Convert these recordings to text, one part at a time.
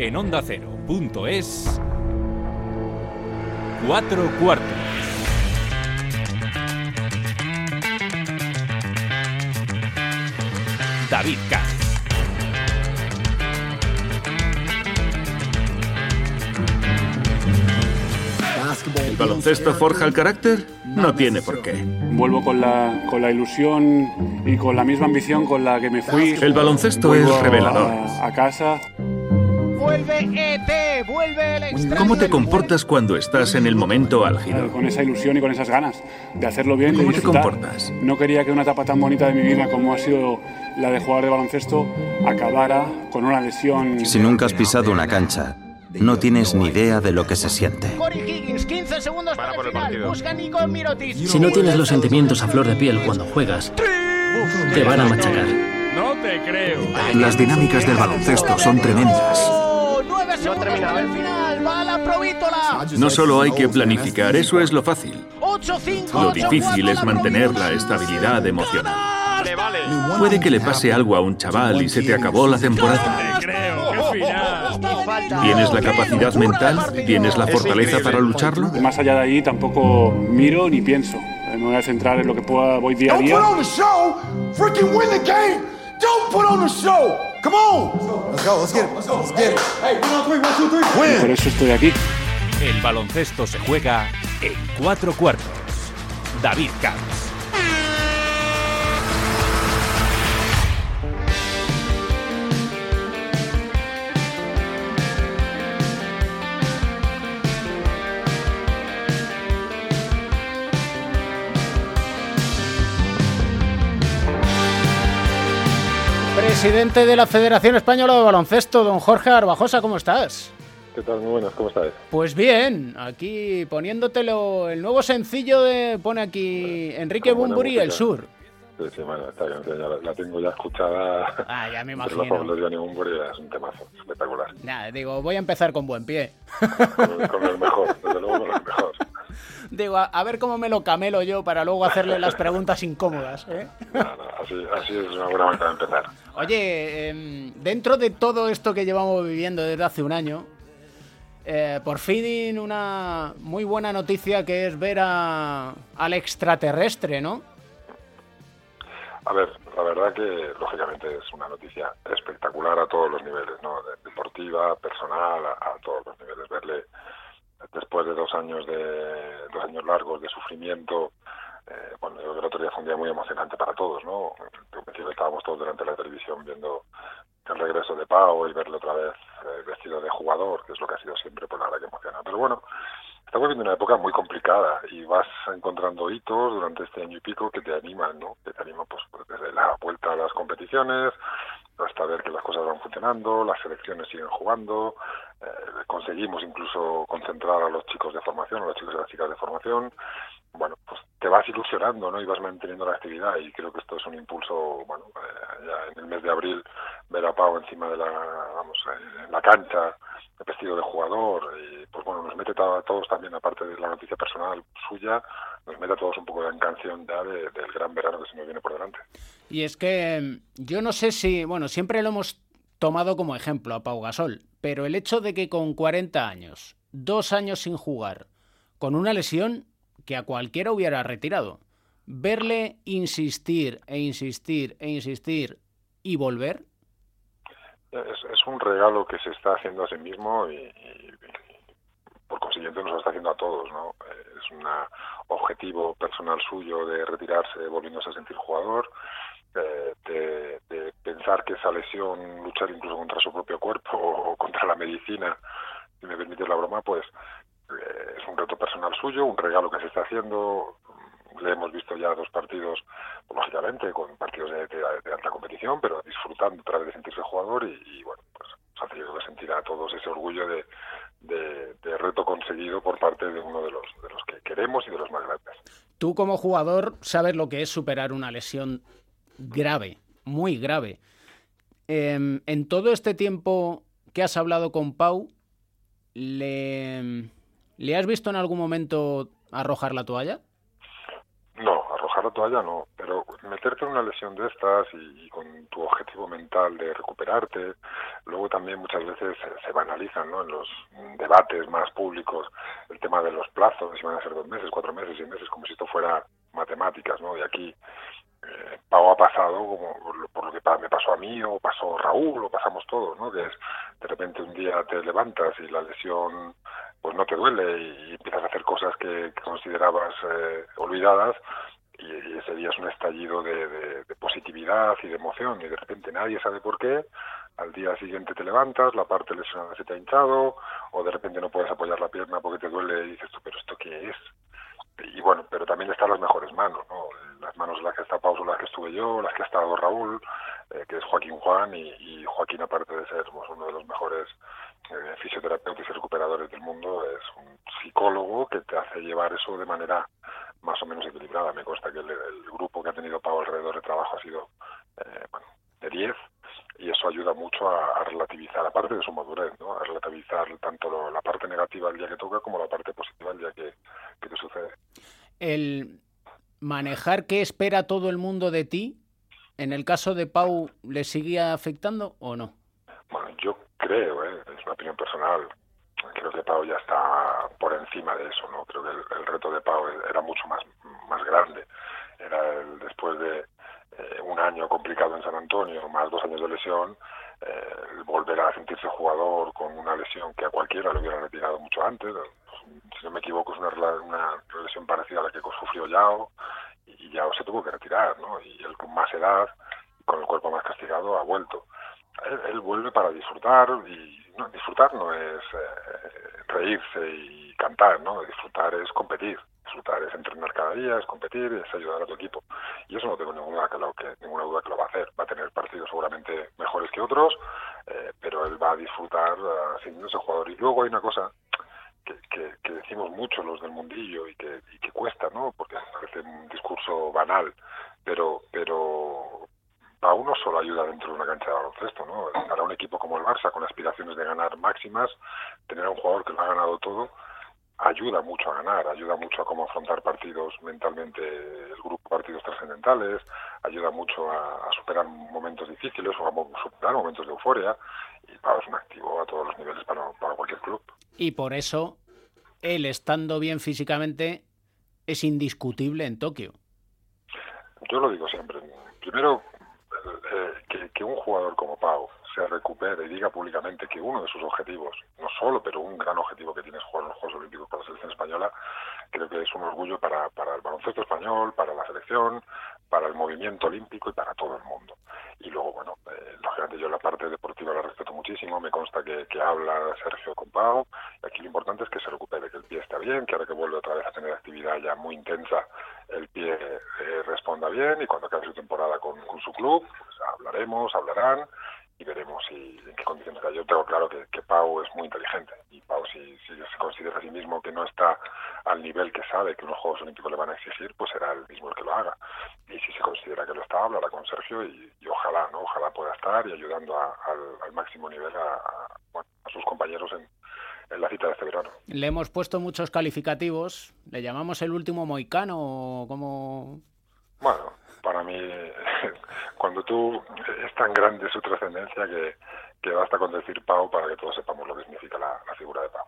En onda ondacero.es, cuatro cuartos. David Katz. ¿El baloncesto forja el carácter? No tiene por qué. Vuelvo con la, con la ilusión y con la misma ambición con la que me fui. El baloncesto Vuelvo es revelador. A, a casa. Vuelve ET, vuelve el extraño ¿Cómo te comportas cuando estás en el momento álgido? Con esa ilusión y con esas ganas de hacerlo bien. de ¿Cómo te comportas? No quería que una etapa tan bonita de mi vida como ha sido la de jugador de baloncesto acabara con una lesión. Si nunca has pisado una cancha, no tienes ni idea de lo que se siente. Corey Higgins, 15 segundos para, el final. Busca Nico Mirotic. Si no tienes los sentimientos a flor de piel cuando juegas, te van a machacar. Las dinámicas del baloncesto son tremendas. 9 segundos para el final. Va la provítola. No solo hay que planificar, eso es lo fácil. 8 5 Lo difícil es mantener la estabilidad emocional. Puede que le pase algo a un chaval y se te acabó la temporada. ¿Tienes la capacidad mental? ¿Tienes la fortaleza para lucharlo? Más allá de ahí tampoco miro ni pienso. Eh, Me voy a centrar en lo que pueda, voy día a Don't día. Win. Come on. Let's go. Let's get it. Let's get it. Hey, one on three. One, two, three. Y por Win. eso estoy aquí. El baloncesto se juega en cuatro cuartos. David Katz. Presidente de la Federación Española de Baloncesto, don Jorge Arbajosa, ¿cómo estás? ¿Qué tal? Muy buenas, ¿cómo estáis? Pues bien, aquí poniéndotelo, el nuevo sencillo de, pone aquí Enrique Bumburi, El. Sur. Ya la, la tengo ya escuchada. Ah, ya me los imagino. pueblos de es un temazo, espectacular. Nada, digo, voy a empezar con buen pie. Con, con el mejor, desde luego con el mejor. Digo, a, a ver cómo me lo camelo yo para luego hacerle las preguntas incómodas, ¿eh? No, no, así, así es una buena manera de empezar. Oye, em, dentro de todo esto que llevamos viviendo desde hace un año, eh, por fin una muy buena noticia que es ver a, al extraterrestre, ¿no? A ver, la verdad que lógicamente es una noticia espectacular a todos los niveles, ¿no? De- deportiva, personal, a, a todos los niveles. Verle después de dos años de dos años largos de sufrimiento, eh, bueno, yo creo que el otro día fue un día muy emocionante para todos, ¿no? Estábamos todos delante de la televisión viendo el regreso de Pau y verle otra vez eh, vestido de jugador, que es lo que ha sido siempre, pues la que emociona. Pero bueno, estamos viviendo una época muy complicada y vas encontrando hitos durante este año y pico que te animan, ¿no? Que te animan pues desde la vuelta a las competiciones hasta ver que las cosas van funcionando, las selecciones siguen jugando, eh, conseguimos incluso concentrar a los chicos de formación, a los chicos y las chicas de formación. Bueno, pues te vas ilusionando, ¿no? Y vas manteniendo la actividad y creo que esto es un impulso, bueno, eh, ya en el mes de abril ver a Pau encima de la, vamos, eh, en la cancha, vestido de jugador y pues bueno, nos mete a todos también, aparte de la noticia personal suya, nos mete a todos un poco en canción ya de- del gran verano que se nos viene por delante. Y es que em, yo no sé si, bueno, siempre lo hemos tomado como ejemplo a Pau Gasol, pero el hecho de que con 40 años, dos años sin jugar, con una lesión que a cualquiera hubiera retirado, verle insistir e insistir e insistir y volver, Es, un regalo que se está haciendo a sí mismo y, por consiguiente nos lo está haciendo a todos, ¿no? Es un objetivo personal suyo de retirarse volviéndose a sentir jugador, eh, de, de pensar que esa lesión, luchar incluso contra su propio cuerpo o contra la medicina, si me permite la broma, pues eh, es un reto personal suyo, un regalo que se está haciendo. Le hemos visto ya dos partidos, pues, lógicamente, con partidos de, de- alta competición, pero disfrutando otra vez de sentirse jugador y, bueno, pues nos ha tenido que sentir a todos ese orgullo de, de- de reto conseguido por parte de uno de los, de los que queremos y de los más grandes. tú como jugador sabes lo que es superar una lesión grave, muy grave. Em, en todo este tiempo que has hablado con Pau, ¿le, ¿le has visto en algún momento arrojar la toalla? No, arrojar la toalla no, pero meterte en una lesión de estas y, con tu objetivo mental de recuperarte, luego también muchas veces se, banalizan ¿no? en los debates más públicos el tema de los plazos, si van a ser dos meses, cuatro meses, seis meses, como si esto fuera matemáticas, ¿no? Y aquí eh, Pau ha pasado como por lo que me pasó a mí o pasó Raúl o pasamos todos, ¿no? Que es de repente un día te levantas y la lesión pues no te duele y empiezas a hacer cosas que, considerabas eh, olvidadas y, ese día es un estallido de, positividad y de emoción y de repente nadie sabe por qué al día siguiente te levantas, la parte lesionada se te ha hinchado o de repente no puedes apoyar la pierna porque te duele y dices tú, pero ¿esto qué es? y bueno, pero también están las mejores manos, ¿no? Las manos en las que está Pau son las que estuve yo, las que ha estado Raúl, eh, que es Joaquín Juan, y, Joaquín, aparte de ser pues, uno de los mejores eh, fisioterapeutas y recuperadores del mundo, es un psicólogo que te hace llevar eso de manera más o menos equilibrada. Me consta que el, grupo que ha tenido Pau alrededor de trabajo ha sido eh, de 10 y eso ayuda mucho a, relativizar, aparte de su madurez, ¿no? a relativizar tanto la parte negativa el día que toca como la parte positiva el día que, te sucede. El manejar qué espera todo el mundo de ti, en el caso de Pau, ¿le seguía afectando o no? Bueno, yo creo, ¿eh? es una opinión personal, creo que Pau ya está por encima de eso, ¿no? Creo que el, reto de Pau era mucho más, más grande. Era el, después de eh, un año complicado en San Antonio, más dos años de lesión, eh, volver a sentirse jugador con una lesión que a cualquiera le hubiera retirado mucho antes. si no me equivoco, es una, una lesión parecida a la que sufrió Yao y Yao se tuvo que retirar, ¿no? Y él con más edad, con el cuerpo más castigado, ha vuelto. Él, vuelve para disfrutar y no, disfrutar no es eh, reírse y cantar, ¿no? Disfrutar es competir disfrutar, es entrenar cada día, es competir, es ayudar a tu equipo. Y eso no tengo ninguna, que ninguna duda que lo va a hacer. Va a tener partidos seguramente mejores que otros, eh, pero él va a disfrutar uh, siendo ese jugador. Y luego hay una cosa que, que, decimos mucho los del mundillo y que, y que cuesta, ¿no? Porque parece un discurso banal, pero, pero a uno solo ayuda dentro de una cancha de baloncesto, ¿no? Para un equipo como el Barça, con aspiraciones de ganar máximas, tener a un jugador que lo ha ganado todo, ayuda mucho a ganar, ayuda mucho a cómo afrontar partidos mentalmente, el grupo partidos trascendentales, ayuda mucho a, superar momentos difíciles o a superar momentos de euforia y para, es un activo a todos los niveles para, para cualquier club. Y por eso, él estando bien físicamente es indiscutible en Tokio. Yo lo digo siempre. Primero, eh, que, que un jugador como Pau se recupere y diga públicamente que uno de sus objetivos, no solo, pero un gran objetivo que tiene es jugar en los Juegos Olímpicos para la selección española, creo que es un orgullo para, para el baloncesto español, para la selección, para el movimiento olímpico y para todo el mundo. Y luego, bueno, eh, lógicamente yo la parte deportiva la respeto muchísimo, me consta que, que habla Sergio con Pau, y aquí lo importante es que se recupere, que el pie está bien, que ahora que vuelve otra vez a tener actividad ya muy intensa, el pie eh, responda bien y cuando acabe su temporada con, con su club, pues hablaremos, hablarán y veremos si, en qué condiciones está. Yo tengo claro que, que, Pau es muy inteligente y Pau si, si, se considera a sí mismo que no está al nivel que sabe que unos Juegos Olímpicos le van a exigir, pues será el mismo el que lo haga. Y si se considera que lo está, hablará con Sergio y, ojalá, ¿no? Ojalá pueda estar y ayudando al, máximo nivel a, a, sus compañeros en, en la cita de este verano. Le hemos puesto muchos calificativos. ¿Le llamamos el último moicano o como...? Bueno, para mí, cuando tú es tan grande su trascendencia que, que, basta con decir Pau para que todos sepamos lo que significa la, figura de Pau.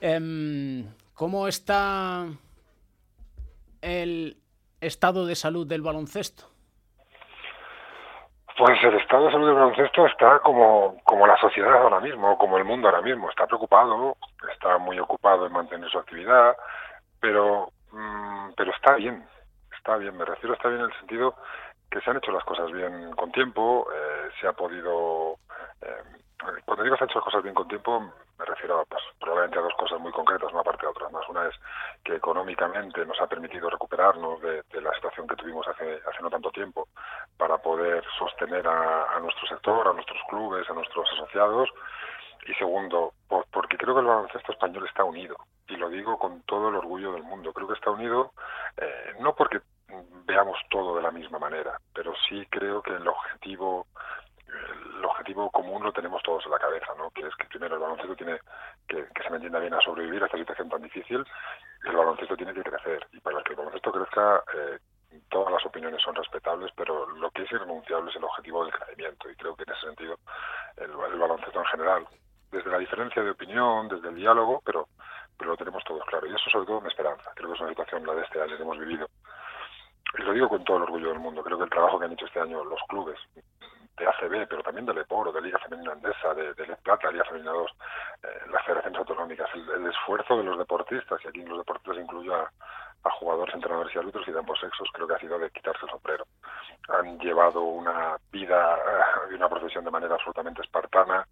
Em, ¿Cómo está el estado de salud del baloncesto? Pues el estado de salud del baloncesto está como, como la sociedad ahora mismo, como el mundo ahora mismo. Está preocupado, está muy ocupado en mantener su actividad, pero, mm, pero está bien está bien, me refiero está bien en el sentido que se han hecho las cosas bien con tiempo, eh, se ha podido... Eh, cuando digo se han hecho las cosas bien con tiempo, me refiero pues, probablemente a dos cosas muy concretas, no aparte de otras más. Una es que económicamente nos ha permitido recuperarnos de, la situación que tuvimos hace, hace no tanto tiempo para poder sostener a, a nuestro sector, a nuestros clubes, a nuestros asociados. Y segundo, porque creo que el baloncesto español está unido. Y lo digo con todo el orgullo del mundo. Creo que está unido eh, no porque veamos todo de la misma manera, pero sí creo que el objetivo el objetivo común lo tenemos todos en la cabeza, ¿no? Que es que primero el baloncesto tiene que, que se me entienda bien a sobrevivir a esta situación tan difícil, el baloncesto tiene que crecer y para que el baloncesto crezca eh, todas las opiniones son respetables, pero lo que es irrenunciable es el objetivo del crecimiento y creo que en ese sentido el, baloncesto en general, desde la diferencia de opinión, desde el diálogo, pero, pero lo tenemos todos claro. Y eso sobre todo me esperanza. Creo que es una situación, la de este año que hemos vivido. Y lo digo con todo el orgullo del mundo. Creo que el trabajo que han hecho este año los clubes, de ACB, pero también de Leporo, de Liga Femenina Andesa, de, de Plata, Liga Femenina 2, eh, las federaciones autonómicas, el, esfuerzo de los deportistas, y aquí en los deportistas incluyo a, a jugadores, entrenadores y árbitros y de ambos sexos, creo que ha sido de quitarse el sombrero. Han llevado una vida y una profesión de manera absolutamente espartana,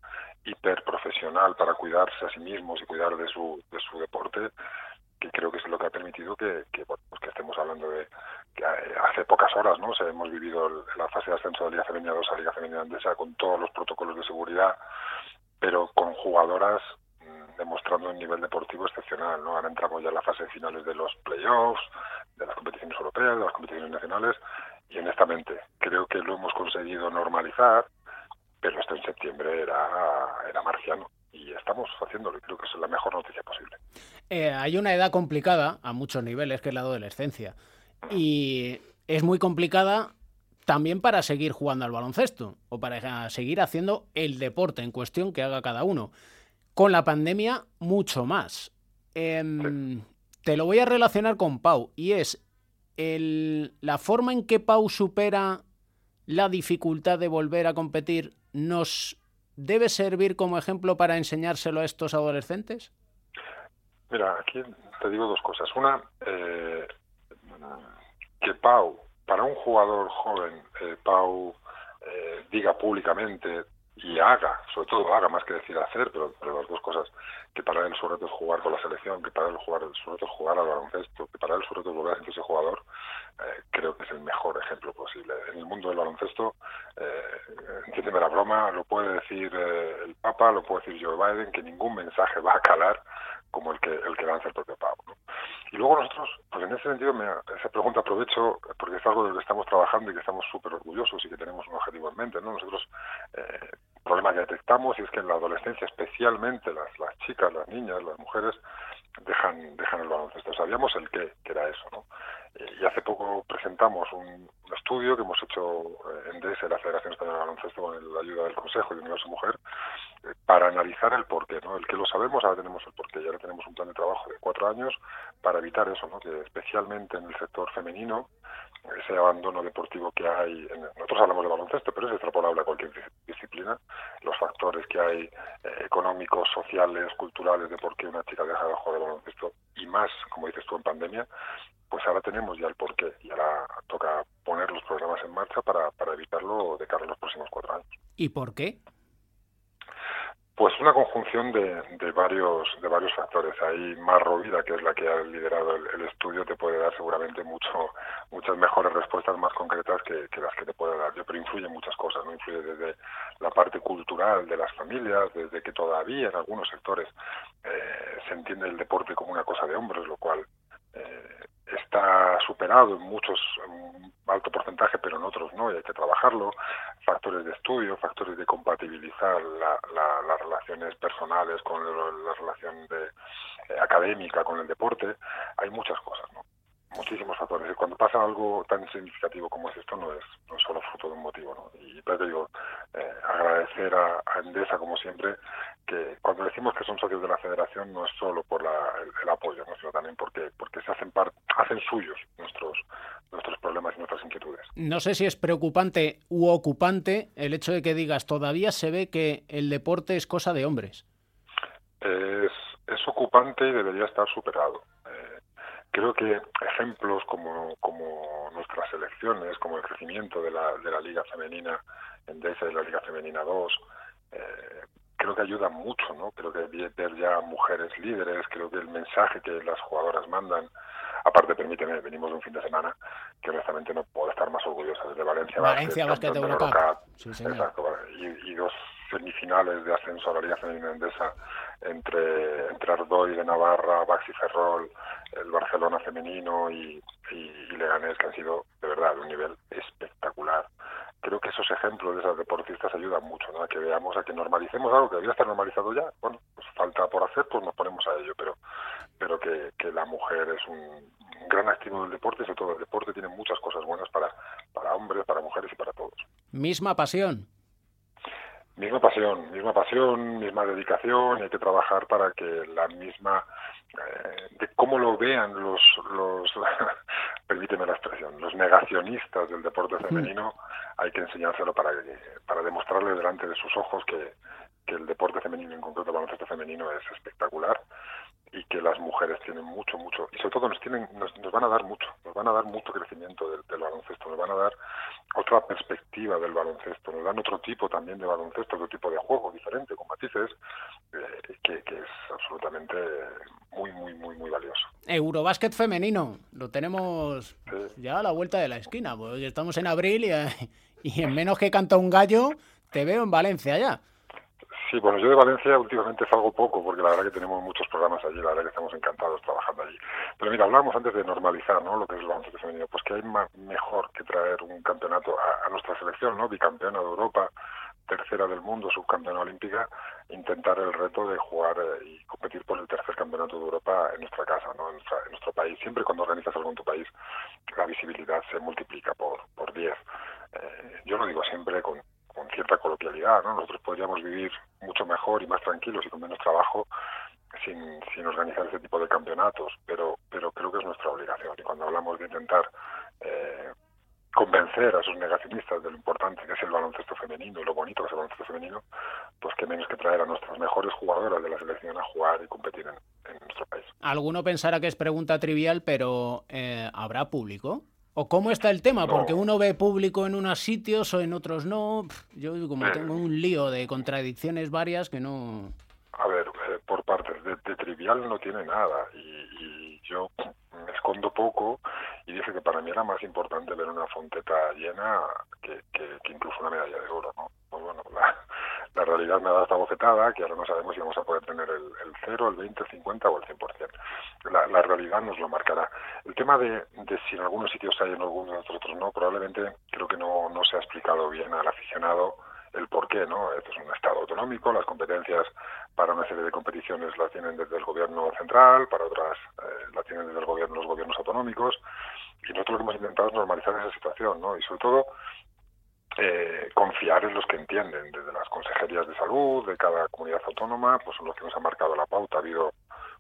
hiperprofesional para cuidarse a sí mismos y cuidar de su, de su deporte, que creo que es lo que ha permitido que, que, pues que estemos hablando de que hace pocas horas no o hemos vivido la fase de ascenso de Liga Femenina 2 a Liga Femenina Andesa con todos los protocolos de seguridad, pero con jugadoras demostrando un nivel deportivo excepcional. ¿no? Ahora entramos ya en la fase finales de los playoffs, de las competiciones europeas, de las competiciones nacionales, y honestamente creo que lo hemos conseguido normalizar, pero esto en septiembre era, era marciano. Y estamos haciéndolo y creo que es la mejor noticia posible. Eh, hay una edad complicada a muchos niveles, que es la adolescencia. Y es muy complicada también para seguir jugando al baloncesto o para seguir haciendo el deporte en cuestión que haga cada uno. Con la pandemia, mucho más. Em, te lo voy a relacionar con Pau, y es el, la forma en que Pau supera la dificultad de volver a competir nos debe servir como ejemplo para enseñárselo a estos adolescentes? Mira, aquí te digo dos cosas. Una, eh, que Pau, para un jugador joven, eh, Pau eh, diga públicamente, y haga, sobre todo haga más que decir hacer, pero, pero las dos cosas, que para él su reto es jugar con la selección, que para él jugar, su reto es jugar al baloncesto, que para él su reto es volver a ser ese jugador, eh, creo que es el mejor ejemplo posible. En el mundo del baloncesto, eh, entiéndeme la broma, lo puede decir eh, el Papa, lo puede decir Joe Biden, que ningún mensaje va a calar como el que el que lanza el propio Pau. Y luego nosotros, pues en ese sentido, esa pregunta aprovecho porque es algo de lo que estamos trabajando y que estamos súper orgullosos y que tenemos un objetivo en mente. ¿no? Nosotros, eh, problema que detectamos es que en la adolescencia, especialmente las, las chicas, las niñas, las mujeres, dejan, dejan el baloncesto. Sabíamos el qué, que era eso. ¿no? Y hace poco presentamos un, estudio que hemos hecho eh, en DS, la Federación Española de Baloncesto, con la ayuda del Consejo y Universo Mujer, eh, para analizar el porqué, ¿no? El que lo sabemos, ahora tenemos el porqué, y ahora tenemos un plan de trabajo de cuatro años para evitar eso, ¿no? Que especialmente en el sector femenino, ese abandono deportivo que hay, nosotros hablamos de baloncesto, pero es extrapolable a cualquier disciplina, los factores que hay eh, económicos, sociales, culturales, de por qué una chica deja de jugar de baloncesto, y más, como dices tú, en pandemia, pues ahora tenemos ya el porqué y ahora toca poner los programas en marcha para, para evitarlo de cara a los próximos cuatro años. ¿Y por qué? Pues una conjunción de, de, varios de varios factores. Hay más Rovira, que es la que ha liderado el, estudio, te puede dar seguramente mucho muchas mejores respuestas más concretas que, que, las que te puede dar yo, pero influye muchas cosas, no influye desde la parte cultural de las familias, desde que todavía en algunos sectores eh, se entiende el deporte como una cosa de hombres, lo cual eh, está superado en muchos, un alto porcentaje, pero en otros no, y hay que trabajarlo. Factores de estudio, factores de compatibilizar las relaciones personales con la relación de, eh, académica, con el deporte. Hay muchas cosas, ¿no? muchísimos factores. Y cuando pasa algo tan significativo como es esto, no es, solo fruto de un motivo. ¿no? Y te digo, eh, agradecer a, Endesa, como siempre, que cuando decimos que son socios de la federación, no es solo por el, apoyo, sino también porque, porque se hacen, hacen suyos nuestros, nuestros problemas y nuestras inquietudes. No sé si es preocupante u ocupante el hecho de que digas, todavía se ve que el deporte es cosa de hombres. Es, es ocupante y debería estar superado creo que ejemplos como, como nuestras elecciones, como el crecimiento de la, de la Liga Femenina en DESA y la Liga Femenina 2, eh, creo que ayudan mucho, ¿no? Creo que ver ya mujeres líderes, creo que el mensaje que las jugadoras mandan, aparte, permíteme, venimos de un fin de semana que honestamente no puedo estar más orgullosa desde Valencia, Valencia Basket, Eurocup. Sí, Exacto, y, y, dos semifinales de ascenso a la Liga Femenina Endesa entre, entre Ardoy de Navarra, Baxi Ferrol, el Barcelona femenino y, y, Leganés, que han sido de verdad de un nivel espectacular. Creo que esos ejemplos de esas deportistas ayudan mucho, ¿no? a que veamos, a que normalicemos algo que debería estar normalizado ya. Bueno, pues falta por hacer, pues nos ponemos a ello, pero, pero que, que la mujer es un, gran activo del deporte, sobre todo el deporte tiene muchas cosas buenas para, para hombres, para mujeres y para todos. Misma pasión. Misma pasión, misma pasión, misma dedicación, y hay que trabajar para que la misma, de cómo lo vean los, los permíteme la expresión, los negacionistas del deporte hmm. femenino, hay que enseñárselo para, para demostrarle delante de sus ojos que, que el deporte femenino, en concreto el baloncesto femenino, es espectacular y que las mujeres tienen mucho, mucho, y sobre todo nos tienen, nos, van a dar mucho, nos van a dar mucho crecimiento del, baloncesto, nos van a dar otra perspectiva del baloncesto, nos dan otro tipo también de baloncesto, otro tipo de juego diferente, con matices, eh, que, es absolutamente muy, muy, muy, muy valioso. Eurobásquet femenino, lo tenemos ya a la vuelta de la esquina, porque estamos en abril y, y en menos que canta un gallo, te veo en Valencia ya. Sí, bueno, yo de Valencia últimamente salgo poco porque la verdad que tenemos muchos programas allí, la verdad que estamos encantados trabajando allí. Pero mira, hablábamos antes de normalizar, ¿no? Lo que es el baloncesto femenino, pues que hay más, mejor que traer un campeonato a, nuestra selección, ¿no? Bicampeona de Europa, tercera del mundo, subcampeona olímpica, intentar el reto de jugar eh, y competir por el tercer campeonato de Europa en nuestra casa, ¿no? En, nuestro país. Siempre cuando organizas algo en tu país, la visibilidad se multiplica por por 10. Eh, yo lo digo siempre con con cierta coloquialidad, ¿no? Nosotros podríamos vivir mucho mejor y más tranquilos y con menos trabajo sin, organizar ese tipo de campeonatos, pero, pero creo que es nuestra obligación. Y cuando hablamos de intentar eh, convencer a esos negacionistas de lo importante que es el baloncesto femenino y lo bonito que es el baloncesto femenino, pues que menos que traer a nuestras mejores jugadoras de la selección a jugar y competir en, nuestro país. Alguno pensará que es pregunta trivial, pero eh, ¿habrá público? ¿O cómo está el tema? Porque uno ve público en unos sitios o en otros no. Yo como tengo un lío de contradicciones varias que no... A ver, eh, por partes, de, trivial no tiene nada. Y, yo me escondo poco y dije que para mí era más importante ver una fonteta llena que, que, incluso una medalla de oro. ¿no? Pues bueno, la, la realidad me ha dado esta bofetada, que ahora no sabemos si vamos a poder tener el, el 0, el 20, el 50 o el 100%. La, la realidad nos lo marcará. El tema de, de, si en algunos sitios hay, en algunos otros no, probablemente creo que no, no se ha explicado bien al aficionado el por qué, ¿no? Esto es un Estado autonómico, las competencias para una serie de competiciones las tienen desde el gobierno central, para otras eh, las tienen desde gobierno, los gobiernos autonómicos, y nosotros lo que hemos intentado es normalizar esa situación, ¿no? Y sobre todo confiar en los que entienden, desde las consejerías de salud de cada comunidad autónoma, pues son los que nos han marcado la pauta. Ha habido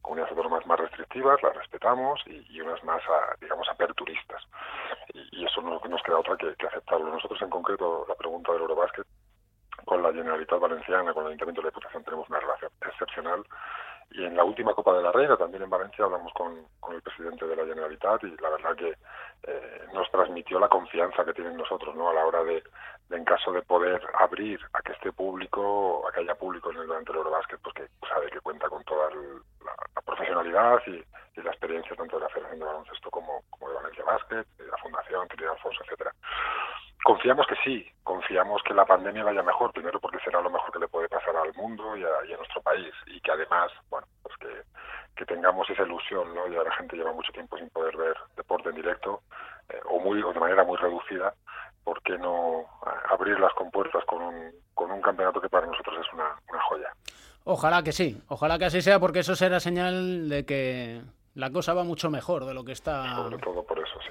comunidades autónomas más restrictivas, las respetamos, y, unas más, digamos, aperturistas. Y, eso no nos queda otra que, que, aceptarlo. Nosotros, en concreto, la pregunta del Eurobásquet, con la Generalitat Valenciana, con el Ayuntamiento de la Diputación, tenemos una relación excepcional y en la última Copa de la Reina, también en Valencia, hablamos con, con el presidente de la Generalitat y la verdad que eh, nos transmitió la confianza que tienen nosotros ¿no? a la hora de, en caso de poder abrir a que este público, a que haya público en el delante del Eurobásquet, pues que sabe que cuenta con toda la, profesionalidad y, la experiencia tanto de la Federación de Baloncesto como, de Valencia Básquet, de la Fundación, Trinidad Alfonso, etcétera. Confiamos que sí, confiamos que la pandemia vaya mejor, primero porque será lo mejor que le puede pasar al mundo y a, nuestro país, y que además, bueno, pues que, que, tengamos esa ilusión, ¿no? Ya la gente lleva mucho tiempo sin poder ver deporte en directo, eh, o, muy, o de manera muy reducida, ¿por qué no abrir las compuertas con un, con un campeonato que para nosotros es una, una joya? Ojalá que sí, ojalá que así sea, porque eso será señal de que la cosa va mucho mejor de lo que está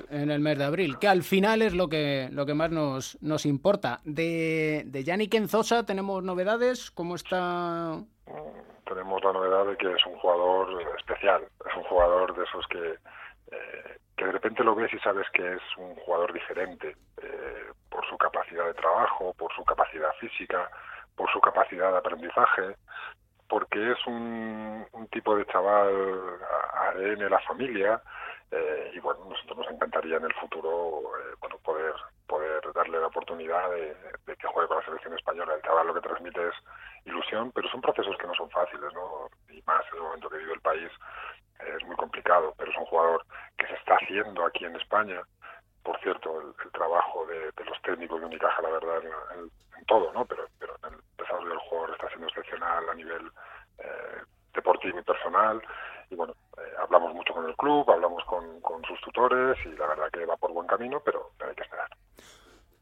en el mes de abril, que al final es lo que, lo que más nos, nos importa. De, de Yannick Enzosa tenemos novedades, ¿cómo está? Tenemos la novedad de que es un jugador especial, es un jugador de esos que, eh, que de repente lo ves y sabes que es un jugador diferente eh, por su capacidad de trabajo, por su capacidad física, por su capacidad de aprendizaje, porque es un, tipo de chaval ADN la familia eh, y bueno, nosotros nos encantaría en el futuro eh, bueno, poder poder darle la oportunidad de, que juegue con la selección española. El chaval lo que transmite es ilusión, pero son procesos que no son fáciles, ¿no? Y más en el momento que vive el país es muy complicado, pero es un jugador que se está haciendo aquí en España. Por cierto, el, trabajo de, los técnicos de Unicaja, la verdad, en, en todo, ¿no? Pero, pero en el desarrollo del jugador está siendo excepcional a nivel eh, deportivo y personal. Y bueno, eh, hablamos mucho con el club, hablamos con, con, sus tutores y la verdad que va por buen camino, pero, hay que esperar.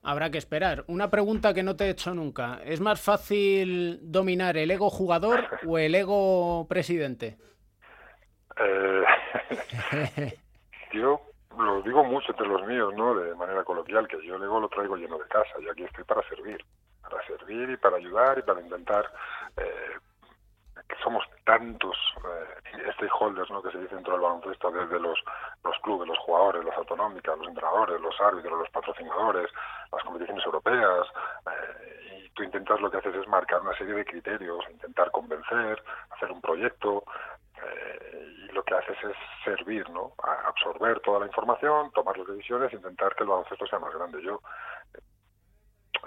Habrá que esperar. Una pregunta que no te he hecho nunca. ¿Es más fácil dominar el ego jugador o el ego presidente? Eh, yo lo digo mucho entre los míos, ¿no? De manera coloquial, que yo luego lo traigo lleno de casa. Yo aquí estoy para servir, para servir y para ayudar y para intentar eh, que somos tantos eh, stakeholders ¿no? que se dice dentro del baloncesto, desde los, los clubes, los jugadores, las autonómicas, los entrenadores, los árbitros, los patrocinadores, las competiciones europeas, eh, y tú intentas lo que haces es marcar una serie de criterios, intentar convencer, hacer un proyecto, eh, y lo que haces es servir, ¿no? Absorber toda la información, tomar las decisiones, intentar que el baloncesto sea más grande. Yo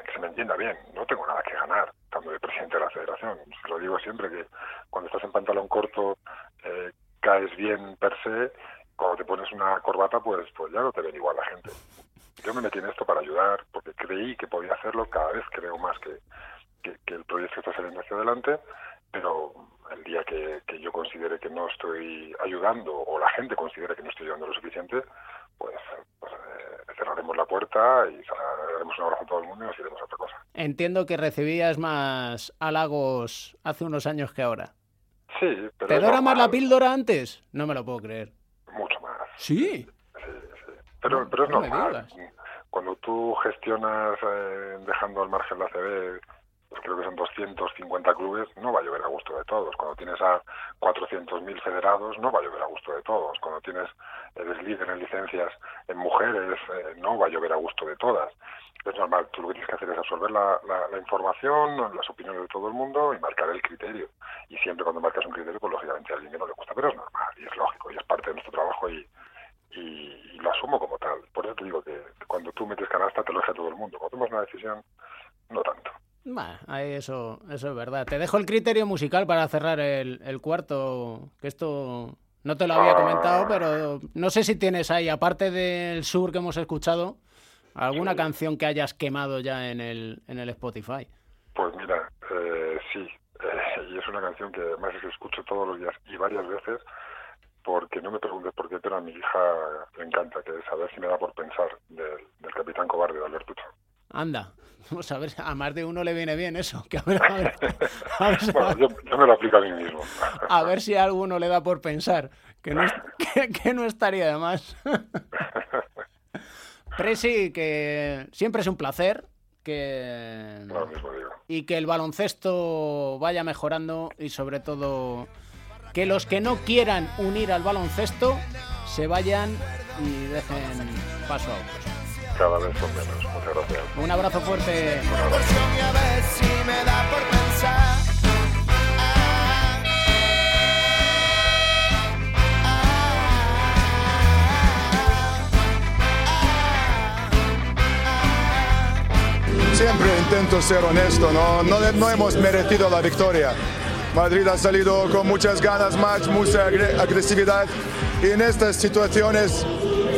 que se me entienda bien, no tengo nada que ganar estando de presidente de la federación. Lo digo siempre que cuando estás en pantalón corto eh, caes bien per se, cuando te pones una corbata pues, pues ya no te ven igual la gente. Yo me metí en esto para ayudar porque creí que podía hacerlo, cada vez creo más que, que, el proyecto está saliendo hacia adelante, pero el día que, que yo considere que no estoy ayudando o la gente considere que no estoy ayudando lo suficiente, pues, pues eh, cerraremos la puerta y daremos un abrazo a todo el mundo y nos iremos a otra cosa. Entiendo que recibías más halagos hace unos años que ahora. Sí, pero. ¿Te dora más la píldora antes? No me lo puedo creer. Mucho más. ¿Sí? Sí, sí. Pero, pero es normal. Cuando tú gestionas eh, dejando al margen la CB pues creo que son 250 clubes, no va a llover a gusto de todos. Cuando tienes a 400.000 federados, no va a llover a gusto de todos. Cuando tienes, eres líder en licencias en mujeres, eh, no va a llover a gusto de todas. Es normal, tú lo que tienes que hacer es absorber la, la, información, las opiniones de todo el mundo y marcar el criterio. Y siempre cuando marcas un criterio, pues lógicamente a alguien que no le gusta, pero es normal y es lógico y es parte de nuestro trabajo y, y, lo asumo como tal. Por eso te digo que cuando tú metes canasta te lo deja todo el mundo. Cuando tomas una decisión, no tanto. Bah, eso, eso es verdad. Te dejo el criterio musical para cerrar el, el cuarto, que esto no te lo había comentado, pero no sé si tienes ahí, aparte del sur que hemos escuchado, alguna canción que hayas quemado ya en el, en el Spotify. Pues mira, eh, sí, eh, y es una canción que además escucho todos los días y varias veces, porque no me preguntes por qué, pero a mi hija le encanta, que es a ver si me da por pensar del, del Capitán Cobarde de Alberto Anda, vamos a ver, a más de uno le viene bien eso. Que a ver, bueno, yo, me lo aplico a mí mismo. a ver si a alguno le da por pensar, que no, que, no estaría de más. Presi, que siempre es un placer que y que el baloncesto vaya mejorando y sobre todo que los que no quieran unir al baloncesto se vayan y dejen paso a otros cada vez son menos. Muchas gracias. Un abrazo fuerte. Siempre intento ser honesto, no, no, no hemos merecido la victoria. Madrid ha salido con muchas ganas, más, mucha agresividad y en estas situaciones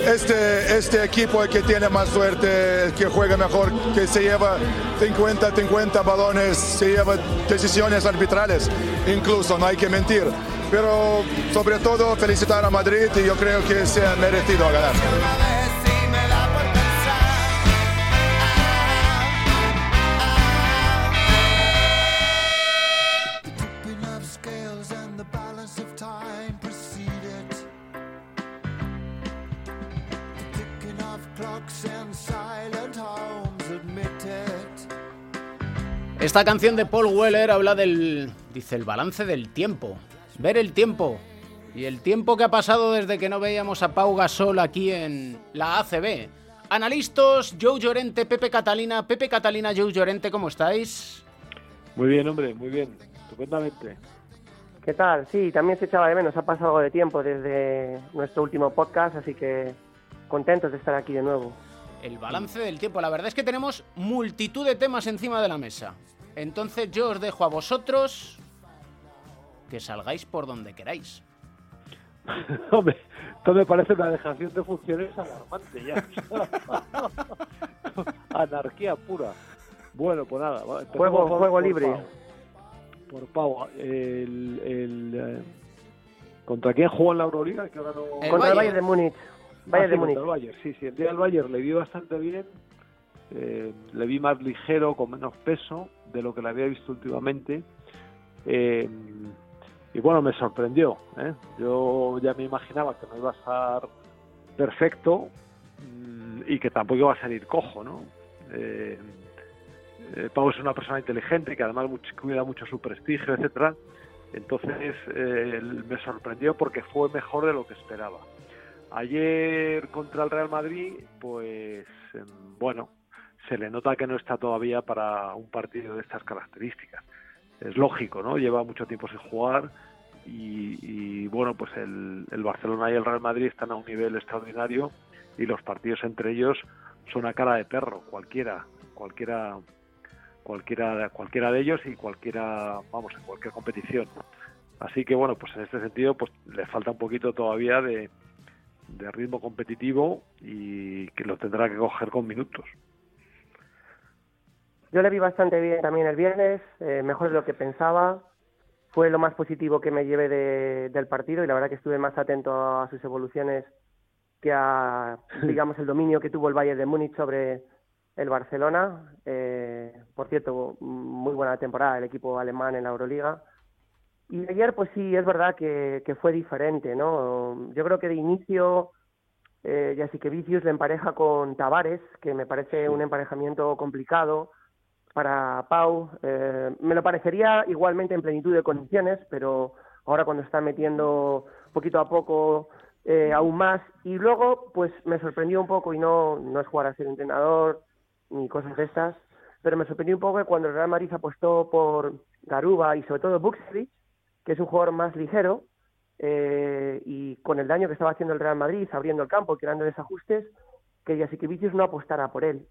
este, este equipo que tiene más suerte, que juega mejor, que se lleva 50, 50 balones, se lleva decisiones arbitrales, incluso, no hay que mentir. Pero sobre todo felicitar a Madrid y yo creo que se ha merecido ganar. Esta canción de Paul Weller habla del, dice, el balance del tiempo. Ver el tiempo. Y el tiempo que ha pasado desde que no veíamos a Pau Gasol aquí en la ACB. Analistas, Joe Llorente, Pepe Catalina. Pepe Catalina, Joe Llorente, ¿cómo estáis? Muy bien, hombre, muy bien. Estupendamente. ¿Qué tal? Sí, también se echaba de menos. Ha pasado algo de tiempo desde nuestro último podcast, así que contentos de estar aquí de nuevo el balance del tiempo. La verdad es que tenemos multitud de temas encima de la mesa. Entonces yo os dejo a vosotros que salgáis por donde queráis. Hombre, esto me parece una dejación de funciones alarmante ya. Anarquía pura. Bueno, pues nada. Juego, juego libre. Por Pau. El, eh, ¿Contra quién jugó en la Euroliga? Contra el Bayern de Múnich. Bayern de Bayern, sí, sí. El día del Bayern le vi bastante bien. Eh, le vi más ligero, con menos peso de lo que le había visto últimamente. Eh, y bueno, me sorprendió. ¿eh? Yo ya me imaginaba que no iba a estar perfecto mm, y que tampoco va a salir cojo, ¿no? Eh, eh, Pau es una persona inteligente que además cuida mucho su prestigio, etcétera. Entonces eh, me sorprendió porque fue mejor de lo que esperaba. Ayer contra el Real Madrid, pues em, bueno, se le nota que no está todavía para un partido de estas características. Es lógico, ¿no? Lleva mucho tiempo sin jugar y, bueno, pues el, el, Barcelona y el Real Madrid están a un nivel extraordinario y los partidos entre ellos son a cara de perro, cualquiera, cualquiera, cualquiera, cualquiera de ellos y cualquiera, vamos, en cualquier competición. Así que bueno, pues en este sentido, pues le falta un poquito todavía de, de ritmo competitivo y que lo tendrá que coger con minutos. Yo le vi bastante bien también el viernes, eh, mejor de lo que pensaba. Fue lo más positivo que me llevé del partido y la verdad que estuve más atento a sus evoluciones que a, digamos, el dominio que tuvo el Bayern de Múnich sobre el Barcelona. Eh, por cierto, muy buena temporada el equipo alemán en la Euroliga. Y ayer, pues sí, es verdad que, fue diferente, ¿no? Yo creo que de inicio, eh, ya sí que Vicius le empareja con Tavares, que me parece un emparejamiento complicado para Pau. Eh, me lo parecería igualmente en plenitud de condiciones, pero ahora cuando está metiendo poquito a poco eh, aún más. Y luego, pues me sorprendió un poco, y no, no es jugar a ser entrenador ni cosas de estas, pero me sorprendió un poco que cuando el Real Madrid apostó por Garuba y sobre todo Buxley, que es un jugador más ligero, eh, y con el daño que estaba haciendo el Real Madrid, abriendo el campo, creando desajustes, que Jasikevicius no apostara por él.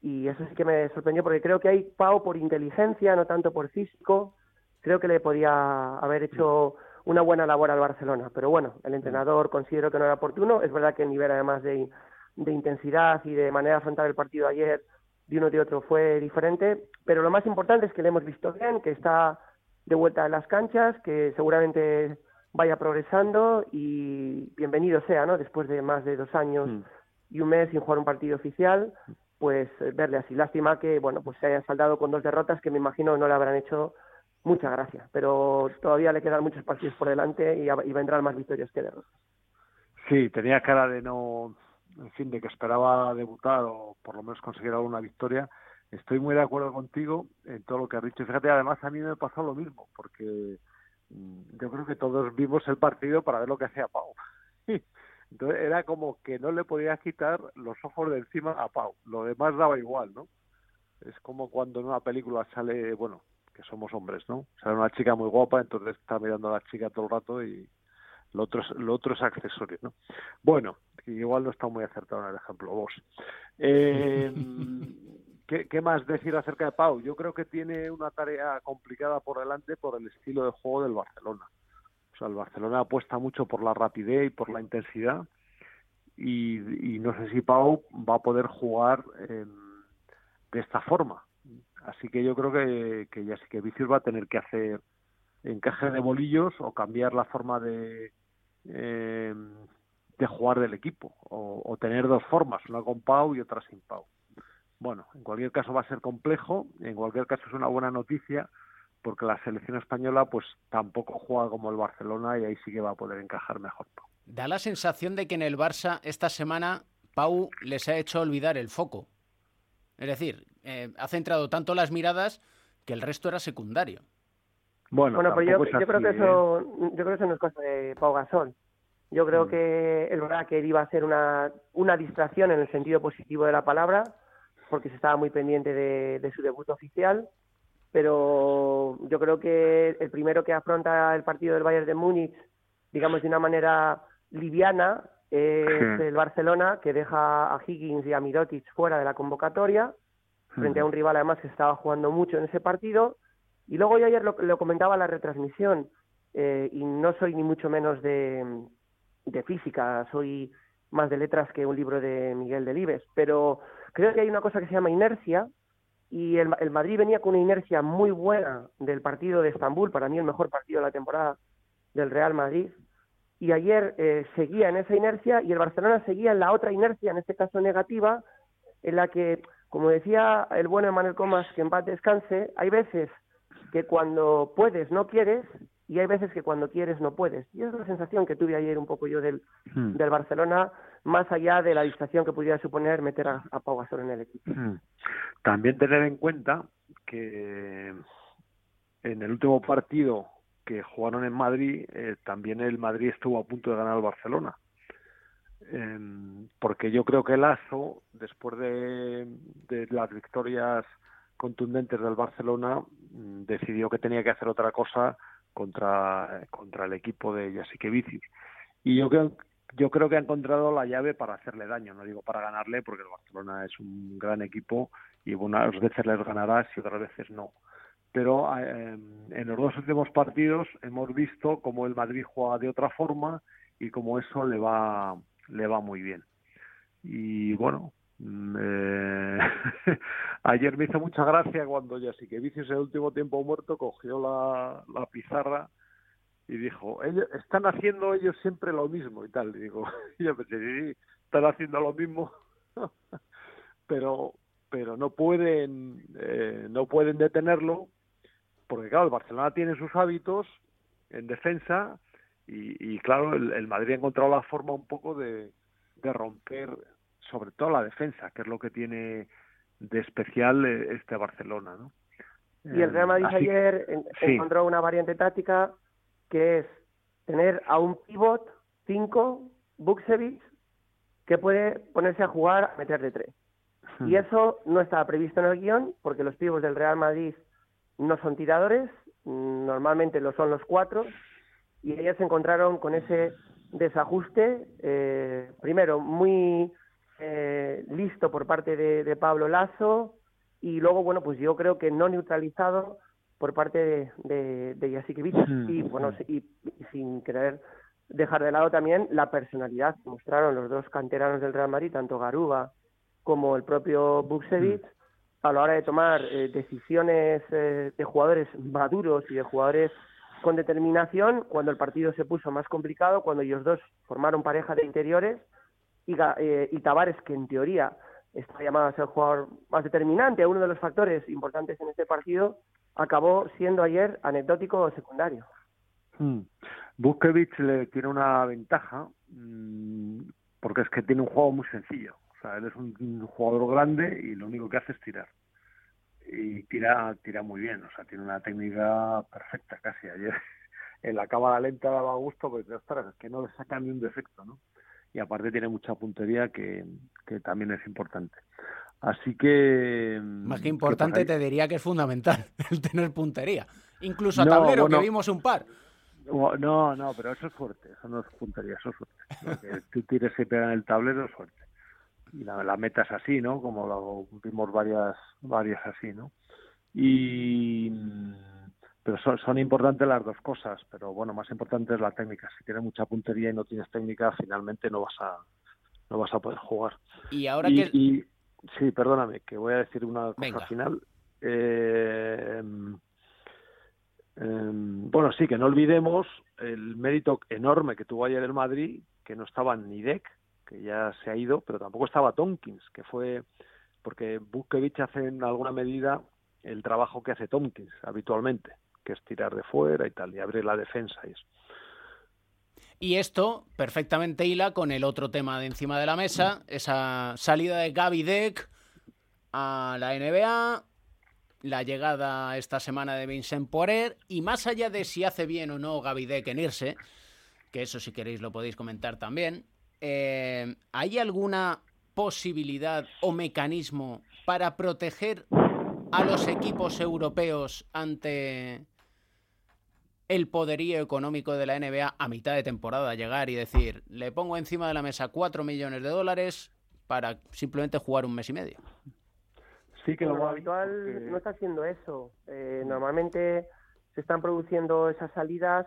Y eso sí que me sorprendió porque creo que hay Pau por inteligencia, no tanto por físico. Creo que le podía haber hecho una buena labor al Barcelona. Pero bueno, el entrenador considero que no era oportuno. Es verdad que el nivel además de, de intensidad y de manera de afrontar el partido ayer de uno de otro fue diferente. Pero lo más importante es que le hemos visto bien, que está de vuelta en las canchas, que seguramente vaya progresando y bienvenido sea, ¿no? Después de más de dos años mm. y un mes sin jugar un partido oficial, pues verle así. Lástima que, bueno, pues se haya saldado con dos derrotas que me imagino no le habrán hecho mucha gracia, pero todavía le quedan muchos partidos por delante y, y vendrán más victorias que derrotas. Sí, tenía cara de no, en fin, de que esperaba debutar o por lo menos conseguir alguna victoria estoy muy de acuerdo contigo en todo lo que has dicho. Fíjate, además a mí me pasó lo mismo, porque mm, yo creo que todos vimos el partido para ver lo que hacía Pau. Entonces era como que no le podía quitar los ojos de encima a Pau. Lo demás daba igual, ¿no? Es como cuando en una película sale, bueno, que somos hombres, ¿no? Sale una chica muy guapa, entonces está mirando a la chica todo el rato y lo otro es, lo otro es accesorio, ¿no? Bueno, igual no está muy acertado en el ejemplo vos. Eh, ¿Qué, más decir acerca de Pau? Yo creo que tiene una tarea complicada por delante por el estilo de juego del Barcelona. O sea, el Barcelona apuesta mucho por la rapidez y por la intensidad y, no sé si Pau va a poder jugar de esta forma. Así que yo creo que, que ya sí que Vicius va a tener que hacer encaje de bolillos o cambiar la forma de, eh, jugar del equipo o tener dos formas, una con Pau y otra sin Pau. Bueno, en cualquier caso va a ser complejo, en cualquier caso es una buena noticia porque la selección española pues tampoco juega como el Barcelona y ahí sí que va a poder encajar mejor. Da la sensación de que en el Barça esta semana Pau les ha hecho olvidar el foco. Es decir, eh, ha centrado tanto las miradas que el resto era secundario. Bueno, bueno yo, creo que eso, ¿eh? yo creo que eso no es cosa de Pau Gasol. Yo creo mm. que es verdad que iba a ser una, una distracción en el sentido positivo de la palabra, porque se estaba muy pendiente de, su debut oficial, pero yo creo que el primero que afronta el partido del Bayern de Múnich, digamos de una manera liviana, es el Barcelona, que deja a Higgins y a Mirotic fuera de la convocatoria, frente a un rival además que estaba jugando mucho en ese partido. Y luego yo ayer lo, comentaba en la retransmisión, eh, y no soy ni mucho menos de, de física, soy más de letras que un libro de Miguel Delibes, pero creo que hay una cosa que se llama inercia y el, Madrid venía con una inercia muy buena del partido de Estambul, para mí el mejor partido de la temporada del Real Madrid, y ayer eh, seguía en esa inercia y el Barcelona seguía en la otra inercia, en este caso negativa, en la que, como decía el bueno Manuel Comas, que en paz descanse, hay veces que cuando puedes no quieres y hay veces que cuando quieres no puedes. Y es la sensación que tuve ayer un poco yo del, Hmm. del Barcelona, más allá de la distracción que pudiera suponer meter a, a Pau Gasol en el equipo. Hmm. También tener en cuenta que en el último partido que jugaron en Madrid, eh, también el Madrid estuvo a punto de ganar al Barcelona. Em, porque yo creo que Lazo, después de, de las victorias contundentes del Barcelona, mm, decidió que tenía que hacer otra cosa contra, contra el equipo de Jasikevici. Y yo creo, yo creo que ha encontrado la llave para hacerle daño, no digo para ganarle, porque el Barcelona es un gran equipo y unas veces les ganarás y otras veces no. Pero eh, en los dos últimos partidos hemos visto cómo el Madrid juega de otra forma y cómo eso le va le va muy bien. Y bueno, mm, eh, ayer me hizo mucha gracia cuando ya sí que Vicius el último tiempo muerto cogió la, la pizarra y dijo, ellos están haciendo ellos siempre lo mismo y tal. Y digo, y yo pensé, sí, están haciendo lo mismo, pero pero no pueden eh, no pueden detenerlo porque claro el Barcelona tiene sus hábitos en defensa y, y claro el, el, Madrid ha encontrado la forma un poco de, de, romper sobre todo la defensa que es lo que tiene de especial eh, este Barcelona ¿no? y el Real Madrid Así, ayer en, sí. encontró una variante táctica que es tener a un pivot 5 Buksevich que puede ponerse a jugar a meter de tres. Y eso no estaba previsto en el guion porque los pibos del Real Madrid no son tiradores, normalmente lo son los cuatro, y ellos se encontraron con ese desajuste, eh, primero muy eh, listo por parte de, de, Pablo Lazo, y luego, bueno, pues yo creo que no neutralizado por parte de, de, de y bueno, y, y sin querer dejar de lado también la personalidad que mostraron los dos canteranos del Real Madrid, tanto Garuba como el propio Buksevich a la hora de tomar eh, decisiones eh, de jugadores maduros y de jugadores con determinación cuando el partido se puso más complicado, cuando ellos dos formaron pareja de interiores y, eh, y Tavares, que en teoría está llamado a ser el jugador más determinante, uno de los factores importantes en este partido, acabó siendo ayer anecdótico o secundario. Mm. Buskevich le tiene una ventaja mmm, porque es que tiene un juego muy sencillo o sea, él es un, jugador grande y lo único que hace es tirar. Y tira, tira muy bien, o sea, tiene una técnica perfecta casi. Ayer en la cámara lenta daba gusto porque, ostras, es que no le saca ni un defecto, ¿no? Y aparte tiene mucha puntería que, que también es importante. Así que... Más que importante, te diría que es fundamental el tener puntería. Incluso a no, tablero, bueno, que vimos un par. No, no, pero eso es fuerte, eso no es puntería, eso es fuerte. que tú tires y pegas en el tablero es fuerte y la, la meta es así, ¿no? Como lo vimos varias, varias así, ¿no? Y pero son, son, importantes las dos cosas, pero bueno, más importante es la técnica. Si tienes mucha puntería y no tienes técnica, finalmente no vas a no vas a poder jugar. Y ahora y, que y, sí, perdóname, que voy a decir una cosa Venga. final. Eh, eh, bueno, sí, que no olvidemos el mérito enorme que tuvo ayer el Madrid, que no estaba ni Deck, que ya se ha ido, pero tampoco estaba Tompkins, que fue porque Buskevich hace en alguna medida el trabajo que hace Tompkins habitualmente, que es tirar de fuera y tal, y abrir la defensa y eso. Y esto perfectamente hila con el otro tema de encima de la mesa, esa salida de Gaby Deck a la NBA, la llegada esta semana de Vincent Poirier, y más allá de si hace bien o no Gaby Deck en irse, que eso si queréis lo podéis comentar también, eh, ¿hay alguna posibilidad o mecanismo para proteger a los equipos europeos ante el poderío económico de la NBA a mitad de temporada? Llegar y decir, le pongo encima de la mesa 4 millones de dólares para simplemente jugar un mes y medio. Sí, que lo habitual porque... no está haciendo eso. Eh, normalmente se están produciendo esas salidas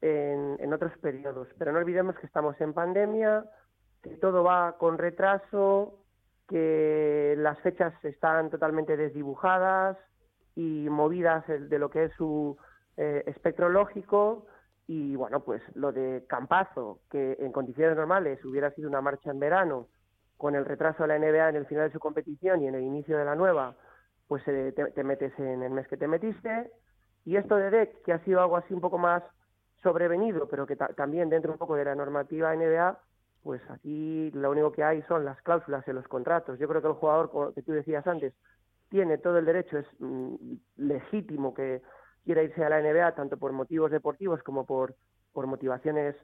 en, en, otros periodos. Pero no olvidemos que estamos en pandemia, que todo va con retraso, que las fechas están totalmente desdibujadas y movidas de lo que es su eh, espectro lógico. Y bueno, pues lo de Campazo, que en condiciones normales hubiera sido una marcha en verano, con el retraso de la NBA en el final de su competición y en el inicio de la nueva, pues eh, te, te metes en el mes que te metiste. Y esto de DEC, que ha sido algo así un poco más sobrevenido, pero que también dentro un poco de la normativa NBA, pues aquí lo único que hay son las cláusulas en los contratos. Yo creo que el jugador, como que tú decías antes, tiene todo el derecho, es mm, legítimo que quiera irse a la NBA tanto por motivos deportivos como por, motivaciones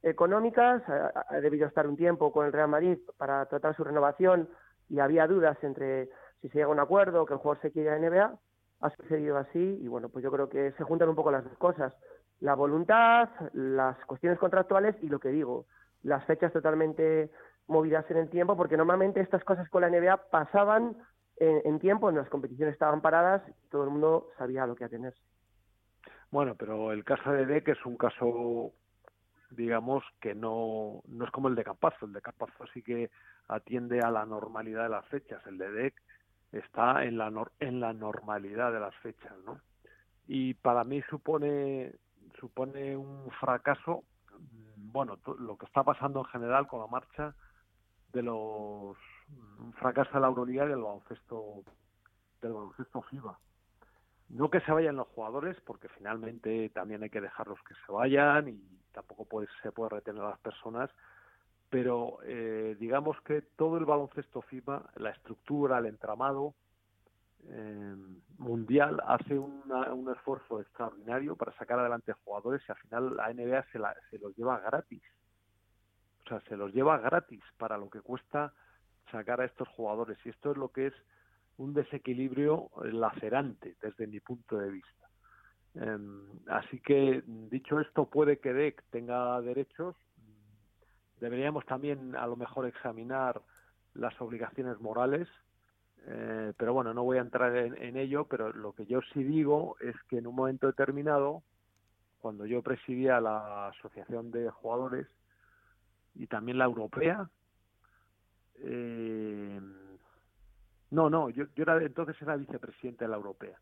económicas. Ha, debido estar un tiempo con el Real Madrid para tratar su renovación y había dudas entre si se llega a un acuerdo o que el jugador se quiere a la NBA. Ha sucedido así y bueno, pues yo creo que se juntan un poco las dos cosas. La voluntad, las cuestiones contractuales y lo que digo, las fechas totalmente movidas en el tiempo, porque normalmente estas cosas con la NBA pasaban en, en tiempo, en las competiciones estaban paradas y todo el mundo sabía lo que atenerse. Bueno, pero el caso de Deck es un caso, digamos, que no, no es como el de Campazo. El de Campazo sí que atiende a la normalidad de las fechas. El de Deck está en la, en la normalidad de las fechas, ¿no? Y para mí supone, supone un fracaso, mm, bueno, lo que está pasando en general con la marcha de los un fracaso de la Euroliga y del baloncesto del baloncesto FIBA no que se vayan los jugadores, porque finalmente también hay que dejarlos que se vayan y tampoco se puede retener a las personas, pero eh, digamos que todo el baloncesto FIBA, la estructura, el entramado eh, mundial, hace un esfuerzo extraordinario para sacar adelante jugadores y al final la NBA se, la, se los lleva gratis. O sea, se los lleva gratis para lo que cuesta sacar a estos jugadores. Y esto es lo que es un desequilibrio lacerante desde mi punto de vista. Em, así que, dicho esto, puede que DEC tenga derechos. Deberíamos también, a lo mejor, examinar las obligaciones morales. Eh, pero bueno, no voy a entrar en, ello, pero lo que yo sí digo es que en un momento determinado, cuando yo presidía la Asociación de Jugadores y también la Europea, eh, no, no, yo, yo era, entonces era vicepresidente de la Europea.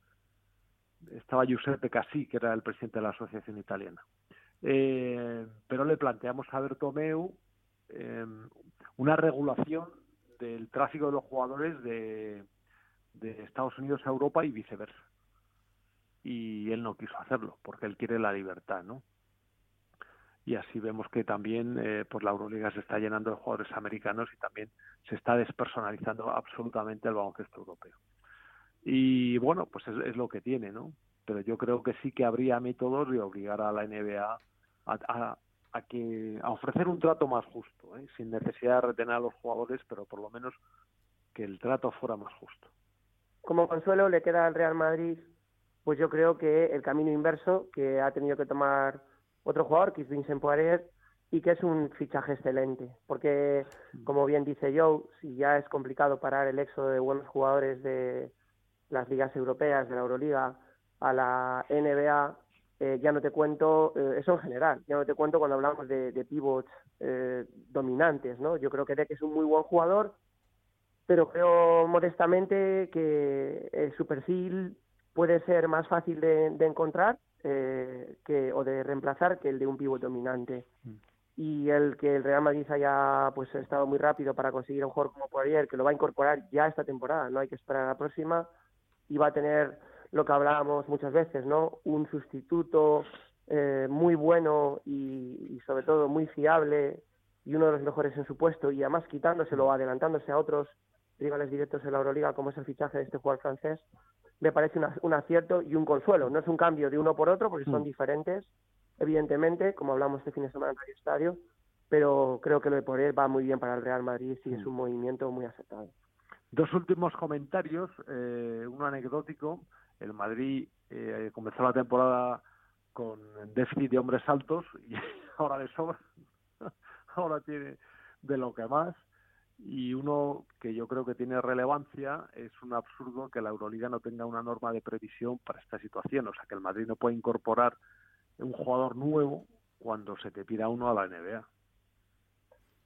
Estaba Giuseppe Cassi, que era el presidente de la Asociación Italiana. Eh, pero le planteamos a Bertomeu eh, una regulación del tráfico de los jugadores de, de Estados Unidos a Europa y viceversa. Y él no quiso hacerlo, porque él quiere la libertad, ¿no? Y así vemos que también eh, pues la Euroliga se está llenando de jugadores americanos y también se está despersonalizando absolutamente el baloncesto europeo. Y bueno, pues es, lo que tiene, ¿no? Pero yo creo que sí que habría métodos de obligar a la NBA a, a, que a ofrecer un trato más justo, ¿eh? sin necesidad de retener a los jugadores, pero por lo menos que el trato fuera más justo. Como consuelo le queda al Real Madrid, pues yo creo que el camino inverso que ha tenido que tomar otro jugador que es Vincent Poirier y que es un fichaje excelente, porque como bien dice Joe, si ya es complicado parar el éxodo de buenos jugadores de las ligas europeas, de la Euroliga a la NBA, eh, ya no te cuento, eh, eso en general, ya no te cuento cuando hablamos de, de pivots eh, dominantes, ¿no? Yo creo que Deck es un muy buen jugador, pero creo modestamente que su perfil puede ser más fácil de encontrar eh, que, o de reemplazar que el de un pívot dominante. Mm. Y el que el Real Madrid haya pues estado muy rápido para conseguir un jugador como Poirier, que lo va a incorporar ya esta temporada, no hay que esperar a la próxima, y va a tener lo que hablábamos muchas veces, ¿no? Un sustituto eh, muy bueno y, sobre todo muy fiable y uno de los mejores en su puesto y además quitándoselo o adelantándose a otros rivales directos en la Euroliga como es el fichaje de este jugador francés me parece un acierto y un consuelo. No es un cambio de uno por otro porque son mm. diferentes, evidentemente, como hablamos este fin de semana en el estadio, pero creo que lo de Poirier va muy bien para el Real Madrid y es mm. un movimiento muy aceptado. Dos últimos comentarios, eh, uno anecdótico. El Madrid eh, comenzó la temporada con déficit de hombres altos y ahora le sobra, ahora tiene de lo que más y uno que yo creo que tiene relevancia es un absurdo que la Euroliga no tenga una norma de previsión para esta situación, o sea que el Madrid no puede incorporar un jugador nuevo cuando se te pida uno a la NBA.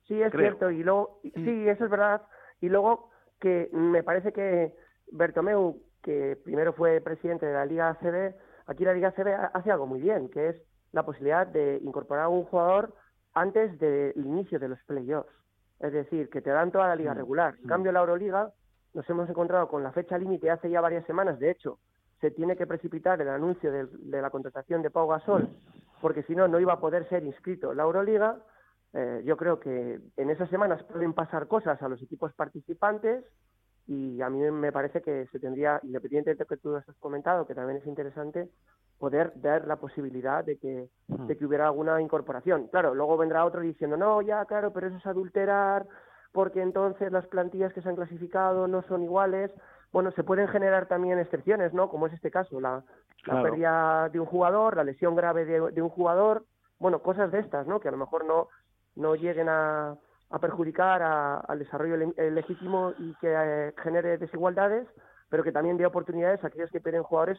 Sí, es cierto, y luego, mm. sí, eso es verdad, y luego que me parece que Bertomeu, que primero fue presidente de la Liga ACB, aquí la Liga ACB hace algo muy bien, que es la posibilidad de incorporar a un jugador antes del inicio de los playoffs. Es decir, que te dan toda la liga mm, regular. En cambio, la Euroliga nos hemos encontrado con la fecha límite hace ya varias semanas. De hecho, se tiene que precipitar el anuncio de, la contratación de Pau Gasol porque si no, no iba a poder ser inscrito la Euroliga. Eh, yo creo que en esas semanas pueden pasar cosas a los equipos participantes y a mí me parece que se tendría, independientemente de lo que tú has comentado, que también es interesante, poder dar la posibilidad de que, Hmm. de que hubiera alguna incorporación. Claro, luego vendrá otro diciendo, no, ya, claro, pero eso es adulterar, porque entonces las plantillas que se han clasificado no son iguales. Bueno, se pueden generar también excepciones, ¿no? Como es este caso, la, pérdida de un jugador, la lesión grave de, de un jugador, bueno, cosas de estas, ¿no? Que a lo mejor no, no lleguen a, a perjudicar a- al desarrollo le- eh, legítimo y que eh, genere desigualdades, pero que también dé oportunidades a aquellos que pierden jugadores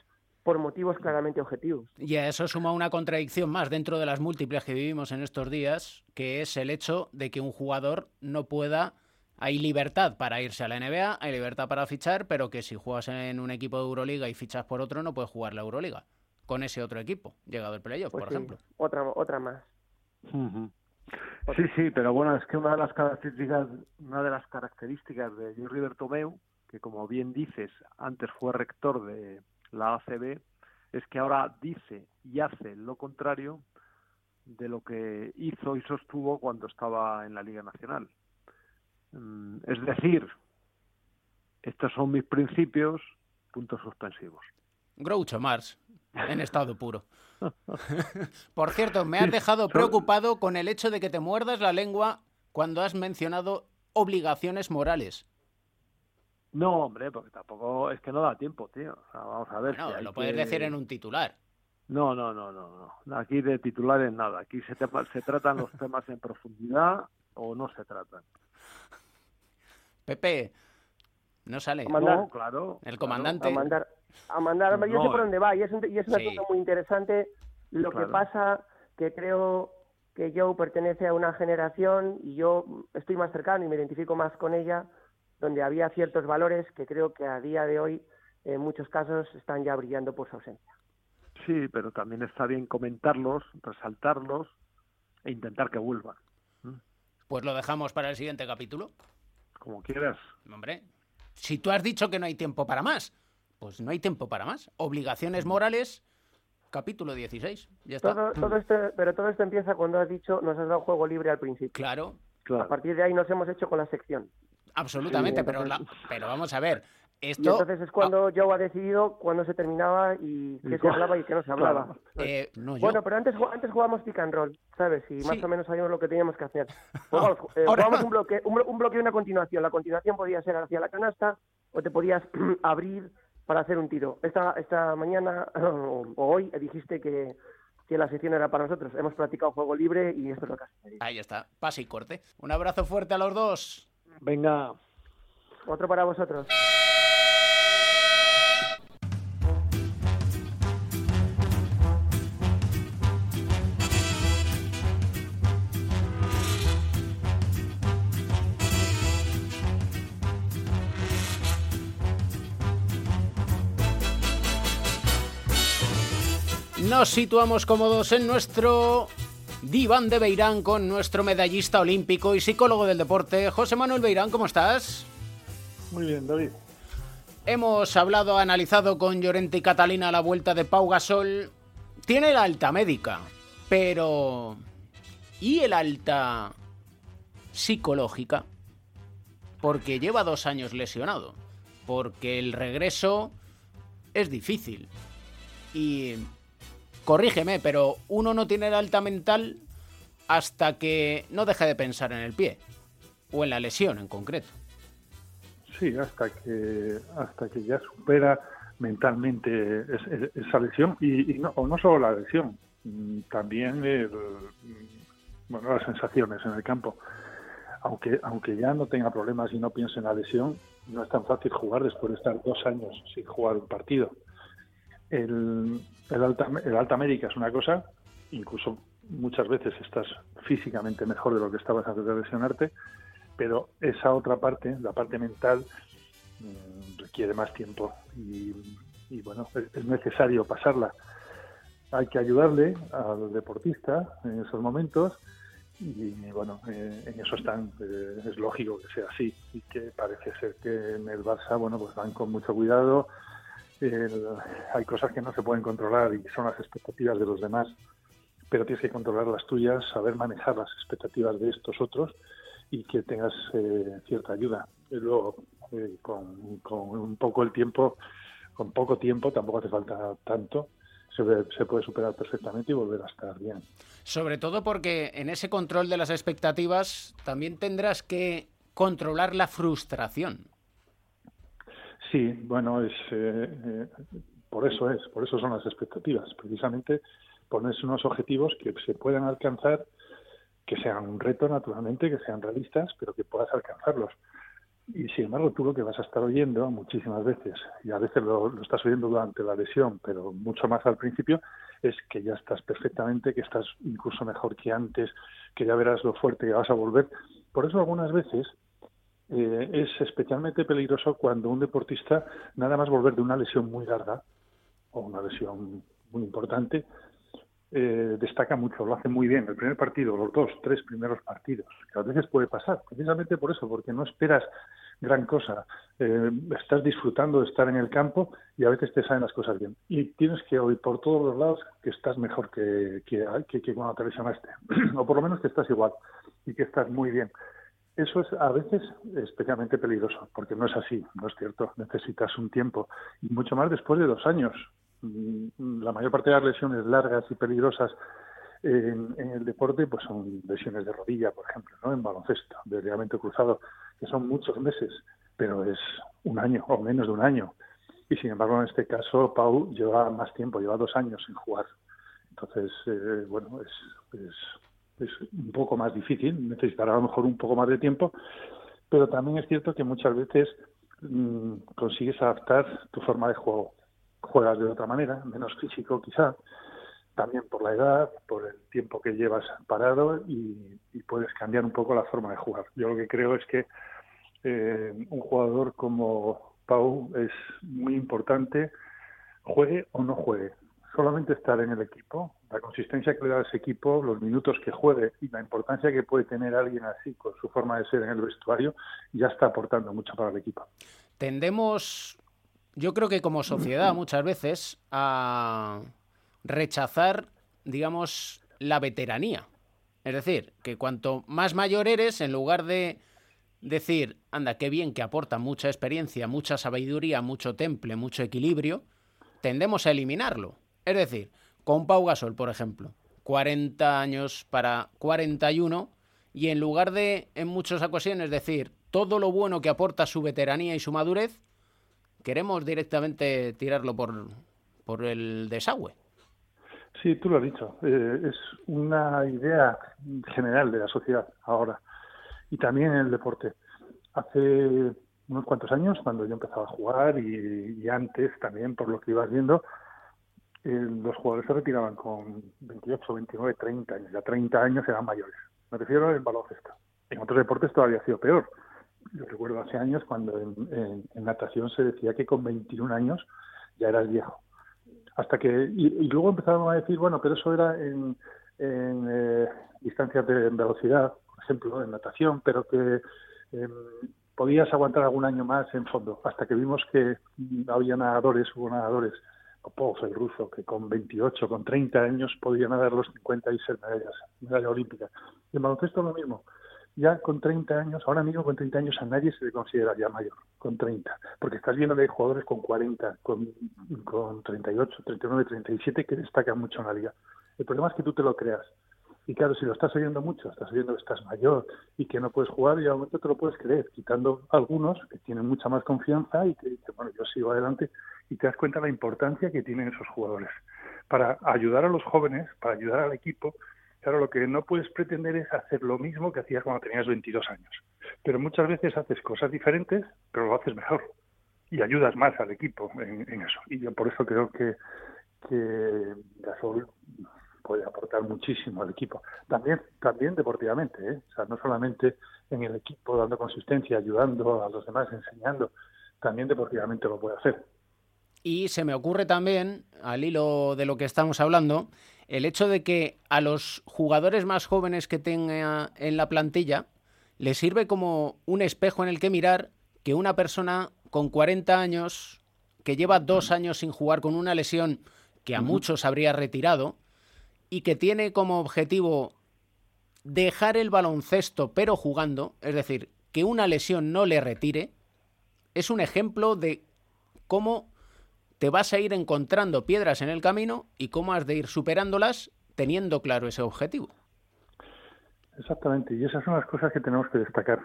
por motivos claramente objetivos. Y a eso suma una contradicción más dentro de las múltiples que vivimos en estos días, que es el hecho de que un jugador no pueda... Hay libertad para irse a la NBA, hay libertad para fichar, pero que si juegas en un equipo de Euroliga y fichas por otro, no puedes jugar la Euroliga con ese otro equipo, llegado el playoff, Pues por sí, ejemplo. Otra, otra más. Sí, sí, pero bueno, es que una de las características, una de las características de Jerry Bertomeu, que como bien dices, antes fue rector de la ACB, es que ahora dice y hace lo contrario de lo que hizo y sostuvo cuando estaba en la Liga Nacional. Mm, Es decir, estos son mis principios, puntos suspensivos. Groucho Marx, en estado puro. Por cierto, me has dejado preocupado con el hecho de que te muerdas la lengua cuando has mencionado obligaciones morales. No, hombre, porque tampoco es que no da tiempo, tío. O sea, vamos a ver. No, si lo puedes que- decir en un titular. No, no, no, no, no. Aquí de titulares nada. Aquí se, te- se tratan los temas en profundidad o no se tratan. Pepe, no sale. Mandar. No, claro. El claro. comandante. A mandar, a mandar, yo No, sé por dónde va y es, un- y es una Sí. cosa muy interesante. Lo Claro. que pasa que creo que Joe pertenece a una generación y yo estoy más cercano y me identifico más con ella, donde había ciertos valores que creo que a día de hoy en muchos casos están ya brillando por su ausencia. Sí, pero también está bien comentarlos, resaltarlos e intentar que vuelvan. Pues lo dejamos para el siguiente capítulo. Como quieras. Hombre, si tú has dicho que no hay tiempo para más, pues no hay tiempo para más. Obligaciones morales, capítulo 16. Ya está. Todo, todo esto, pero todo esto empieza cuando has dicho nos has dado juego libre al principio. Claro, A partir de ahí nos hemos hecho con la sección. Absolutamente, Sí, pero, la- entonces- pero vamos a ver. Y Esto, entonces es cuando Joe ha decidido cuándo se terminaba y qué se hablaba y qué no se hablaba. Eh, no yo. Bueno, pero antes, antes jugábamos pick and roll, ¿sabes? Y más Sí. o menos sabíamos lo que teníamos que hacer. Jugábamos, eh, jugábamos un bloque, un, un bloque y una continuación. La continuación podía ser hacia la canasta o te podías abrir para hacer un tiro. Esta, esta mañana o, hoy dijiste que, que la sección era para nosotros. Hemos practicado juego libre y esto es lo que. Ahí está, pase y corte. Un abrazo fuerte a los dos. Venga. Otro para vosotros. Nos situamos cómodos en nuestro diván de Beirán con nuestro medallista olímpico y psicólogo del deporte, José Manuel Beirán. ¿Cómo estás? Muy bien, David. Hemos hablado, analizado con Llorente y Catalina la vuelta de Pau Gasol. Tiene la alta médica, pero... ¿Y el alta psicológica? Porque lleva dos años lesionado. Porque el regreso es difícil. Y... Corrígeme, pero uno no tiene la alta mental hasta que no deje de pensar en el pie. O en la lesión en concreto. Sí, hasta que hasta que ya supera mentalmente es- es- esa lesión y, no, o no solo la lesión, mm, también el, mm, bueno, las sensaciones en el campo. Aunque aunque ya no tenga problemas y no piense en la lesión, no es tan fácil jugar después de estar dos años sin jugar un partido. El, el alta, el alta médica es una cosa, incluso muchas veces estás físicamente mejor de lo que estabas antes de lesionarte, pero esa otra parte, la parte mental, mm, requiere más tiempo y, bueno, es necesario pasarla. Hay que ayudarle al deportista en esos momentos y bueno, eh, en eso están, eh, es lógico que sea así y que parece ser que en el Barça, bueno, pues van con mucho cuidado, el- hay cosas que no se pueden controlar y son las expectativas de los demás, pero tienes que controlar las tuyas, saber manejar las expectativas de estos otros y que tengas eh, cierta ayuda. Y luego, eh, con, un poco el tiempo, con poco tiempo, tampoco hace falta tanto, se, puede superar perfectamente y volver a estar bien. Sobre todo porque en ese control de las expectativas también tendrás que controlar la frustración. Sí, bueno, es eh, por eso es, por eso son las expectativas, precisamente ponerse unos objetivos que se puedan alcanzar, que sean un reto naturalmente, que sean realistas, pero que puedas alcanzarlos. Y sin embargo, tú lo que vas a estar oyendo muchísimas veces, y a veces lo, lo, estás oyendo durante la lesión, pero mucho más al principio, es que ya estás perfectamente, que estás incluso mejor que antes, que ya verás lo fuerte que vas a volver. Por eso algunas veces eh, es especialmente peligroso cuando un deportista, nada más volver de una lesión muy larga, o una lesión muy importante, eh, destaca mucho, lo hace muy bien. El primer partido, los dos, tres primeros partidos, que a veces puede pasar, precisamente por eso, porque no esperas gran cosa. Eh, estás disfrutando de estar en el campo y a veces te salen las cosas bien. Y tienes que oír por todos los lados que estás mejor que, que, que, que cuando te lesionaste, o por lo menos que estás igual y que estás muy bien. Eso es a veces especialmente peligroso, porque no es así, no es cierto. Necesitas un tiempo, y mucho más después de dos años. Mm, la mayor parte de las lesiones largas y peligrosas en, el deporte pues son lesiones de rodilla, por ejemplo, ¿no? en baloncesto, de ligamento cruzado, que son muchos meses, pero es un año o menos de un año. Y sin embargo, en este caso, Pau lleva más tiempo, lleva dos años sin jugar. Entonces, eh, bueno, es, es, un poco más difícil, necesitará a lo mejor un poco más de tiempo, pero también es cierto que muchas veces mmm, consigues adaptar tu forma de juego. Juegas de otra manera, menos físico quizá, también por la edad, por el tiempo que llevas parado y, y, puedes cambiar un poco la forma de jugar. Yo lo que creo es que eh, un jugador como Pau es muy importante, juegue o no juegue. Solamente estar en el equipo, la consistencia que le da ese equipo, los minutos que juegue y la importancia que puede tener alguien así con su forma de ser en el vestuario, ya está aportando mucho para el equipo. Tendemos, yo creo que como sociedad muchas veces, a rechazar, digamos, la veteranía. Es decir, que cuanto más mayor eres, en lugar de decir, anda, qué bien que aporta mucha experiencia, mucha sabiduría, mucho temple, mucho equilibrio, tendemos a eliminarlo. Es decir, con Pau Gasol, por ejemplo, 40 años para 41, y en lugar de, en muchas ocasiones, decir todo lo bueno que aporta su veteranía y su madurez, queremos directamente tirarlo por, por el desagüe. Sí, tú lo has dicho. Eh, es una idea general de la sociedad ahora y también en el deporte. Hace unos cuantos años, cuando yo empezaba a jugar y, y antes también, por lo que ibas viendo, los jugadores se retiraban con 28, 29, 30 años. Ya 30 años eran mayores. Me refiero al baloncesto. En otros deportes todavía ha sido peor. Yo recuerdo hace años cuando en, natación se decía que con 21 años ya eras viejo hasta que y, y, luego empezaron a decir bueno pero eso era en, en eh, distancias de velocidad por ejemplo en natación pero que eh, podías aguantar algún año más en fondo hasta que vimos que había nadadores hubo nadadores Popov el ruso que con 28 con 30 años podían nadar los 50 y ser medallas medalla olímpica y en baloncesto lo mismo ya con 30 años, ahora mismo con 30 años a nadie se le considera ya mayor, con 30, porque estás viendo hay jugadores con 40, con, con 38, 39, 37 que destacan mucho en la liga. El problema es que tú te lo creas. Y claro, si lo estás oyendo mucho, estás oyendo que estás mayor y que no puedes jugar, y al momento te lo puedes creer, quitando algunos que tienen mucha más confianza y que dicen, bueno, yo sigo adelante, y te das cuenta de la importancia que tienen esos jugadores para ayudar a los jóvenes, para ayudar al equipo, Claro, lo que no puedes pretender es hacer lo mismo que hacías cuando tenías 22 años. Pero muchas veces haces cosas diferentes, pero lo haces mejor. Y ayudas más al equipo en, en eso. Y yo por eso creo que, que Gasol puede aportar muchísimo al equipo. También, también deportivamente, ¿eh? O sea, no solamente en el equipo dando consistencia, ayudando a los demás, enseñando, también deportivamente lo puede hacer. Y se me ocurre también, al hilo de lo que estamos hablando, el hecho de que a los jugadores más jóvenes que tenga en la plantilla les sirve como un espejo en el que mirar que una persona con 40 años, que lleva dos años sin jugar con una lesión que a muchos habría retirado, y que tiene como objetivo dejar el baloncesto pero jugando, es decir, que una lesión no le retire, es un ejemplo de cómo te vas a ir encontrando piedras en el camino y cómo has de ir superándolas teniendo claro ese objetivo. Exactamente, y esas son las cosas que tenemos que destacar,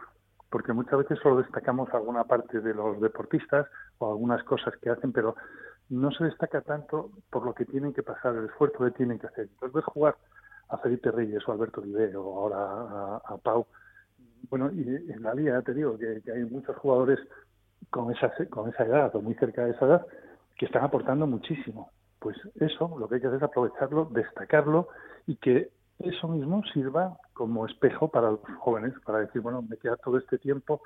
porque muchas veces solo destacamos alguna parte de los deportistas o algunas cosas que hacen, pero no se destaca tanto por lo que tienen que pasar, el esfuerzo que tienen que hacer. Entonces, jugar a Felipe Reyes o a Alberto Olive o ahora a, Pau, bueno, y en la liga te digo que, hay muchos jugadores con esa, con esa edad o muy cerca de esa edad que están aportando muchísimo. Pues eso, lo que hay que hacer es aprovecharlo, destacarlo y que eso mismo sirva como espejo para los jóvenes, para decir, bueno, me queda todo este tiempo,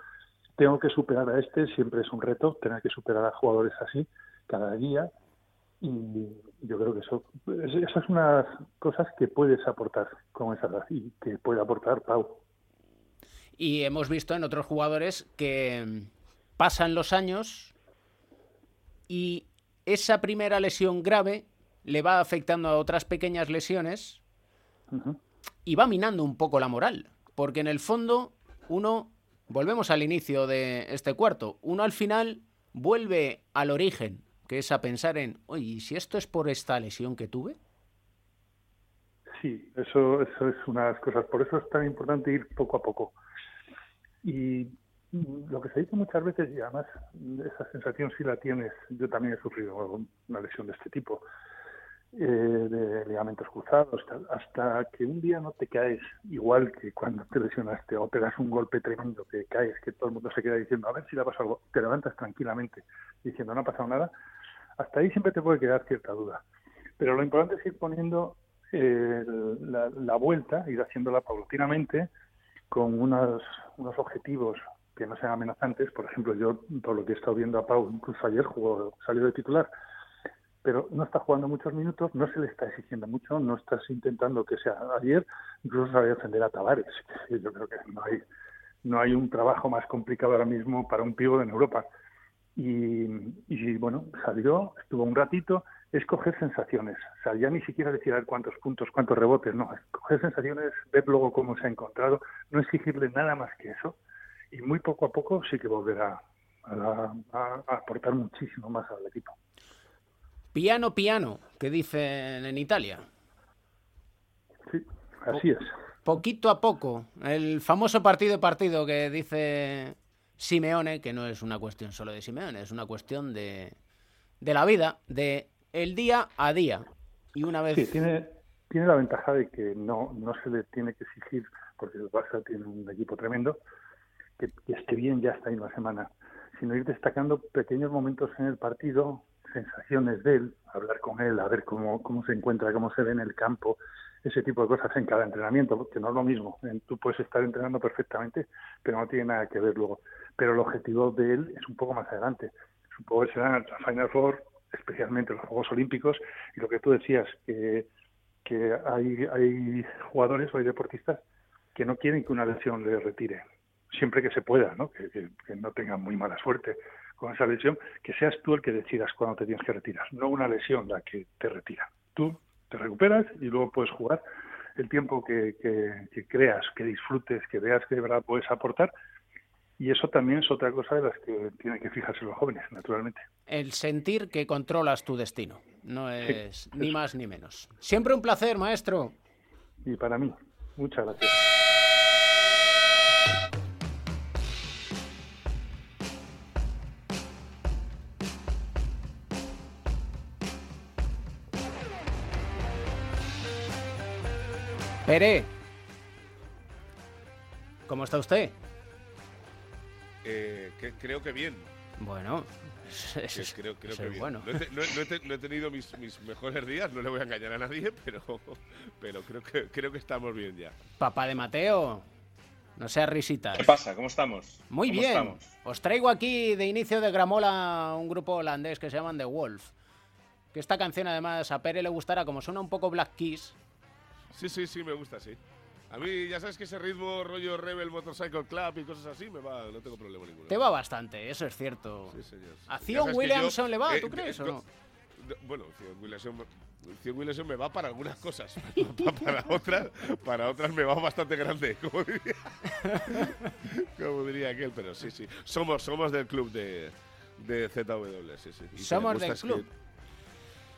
tengo que superar a este, siempre es un reto tener que superar a jugadores así cada día y yo creo que eso esas son unas cosas que puedes aportar con esa edad y que puede aportar Pau. Y hemos visto en otros jugadores que pasan los años y esa primera lesión grave le va afectando a otras pequeñas lesiones y va minando un poco la moral. Porque en el fondo, uno, volvemos al inicio de este cuarto, uno al final vuelve al origen, que es a pensar en, oye, ¿y si esto es por esta lesión que tuve? Sí, eso, eso es una de las cosas. Por eso es tan importante ir poco a poco. Y lo que se dice muchas veces, y además esa sensación sí la tienes, yo también he sufrido una lesión de este tipo, eh, de ligamentos cruzados, hasta que un día no te caes igual que cuando te lesionaste o te das un golpe tremendo, que caes, que todo el mundo se queda diciendo, a ver si le ha pasado algo, te levantas tranquilamente diciendo, no ha pasado nada, hasta ahí siempre te puede quedar cierta duda. Pero lo importante es ir poniendo eh, la, la, vuelta, ir haciéndola paulatinamente, con unos, unos objetivos que no sean amenazantes. Por ejemplo, yo, por lo que he estado viendo a Pau, incluso ayer jugó, salió de titular, pero no está jugando muchos minutos, no se le está exigiendo mucho, no estás intentando que sea ayer, incluso sabía defender a Tavares. Yo creo que no hay, no hay un trabajo más complicado ahora mismo para un pivo en Europa. Y, y, bueno, salió, estuvo un ratito, es coger sensaciones. O sea, ya ni siquiera decir a ver cuántos puntos, cuántos rebotes, no, es coger sensaciones, ver luego cómo se ha encontrado, no exigirle nada más que eso y muy poco a poco sí que volverá a, aportar muchísimo más al equipo. Piano, piano, que dicen en Italia. Sí, así es. Poquito a poco, el famoso partido partido que dice Simeone, que no es una cuestión solo de Simeone, es una cuestión de, de la vida, de el día a día. Y una vez... Tiene, la ventaja de que no, no se le tiene que exigir, porque el Barça tiene un equipo tremendo, que, esté bien ya está ahí una semana, sino ir destacando pequeños momentos en el partido, sensaciones de él, hablar con él, a ver cómo, cómo se encuentra, cómo se ve en el campo, ese tipo de cosas en cada entrenamiento, porque no es lo mismo. Tú puedes estar entrenando perfectamente, pero no tiene nada que ver luego. Pero el objetivo de él es un poco más adelante. Supongo que será la Final Four, especialmente los Juegos Olímpicos, y lo que tú decías, que, que hay, hay jugadores o hay deportistas que no quieren que una lesión le retire siempre que se pueda, ¿no? Que, no tengan muy mala suerte con esa lesión, que seas tú el que decidas cuándo te tienes que retirar, no una lesión la que te retira. Tú te recuperas y luego puedes jugar el tiempo que, creas, que disfrutes, que veas que de verdad puedes aportar. Y eso también es otra cosa de las que tienen que fijarse los jóvenes, naturalmente. El sentir que controlas tu destino, no es ni más ni menos. Siempre un placer, maestro. Y para mí, muchas gracias. Pere, ¿cómo está usted? Eh, creo que bien. Bueno, creo, que bien. Bueno. No, he, tenido mis, mejores días, no le voy a engañar a nadie, pero, pero creo, que, creo que estamos bien ya. Papá de Mateo, no seas risitas. ¿Qué pasa? ¿Cómo estamos? Muy bien. Os traigo aquí de inicio de Gramola un grupo holandés que se llaman The Wolf. Que esta canción además a Pere le gustará, como suena un poco Black Keys, Sí, sí, sí, me gusta, sí. A mí, ya sabes que ese ritmo rollo Rebel Motorcycle Club y cosas así me va, no tengo problema ninguno. Te va bastante, eso es cierto. Sí, señor. A Zion Williamson le va, ¿tú crees o no? bueno, Zion Williamson, me va para algunas cosas, para, otras, para otras me va bastante grande, como diría, como diría aquel, pero sí, sí, somos, somos del club de, de ZW, sí, sí. somos del club.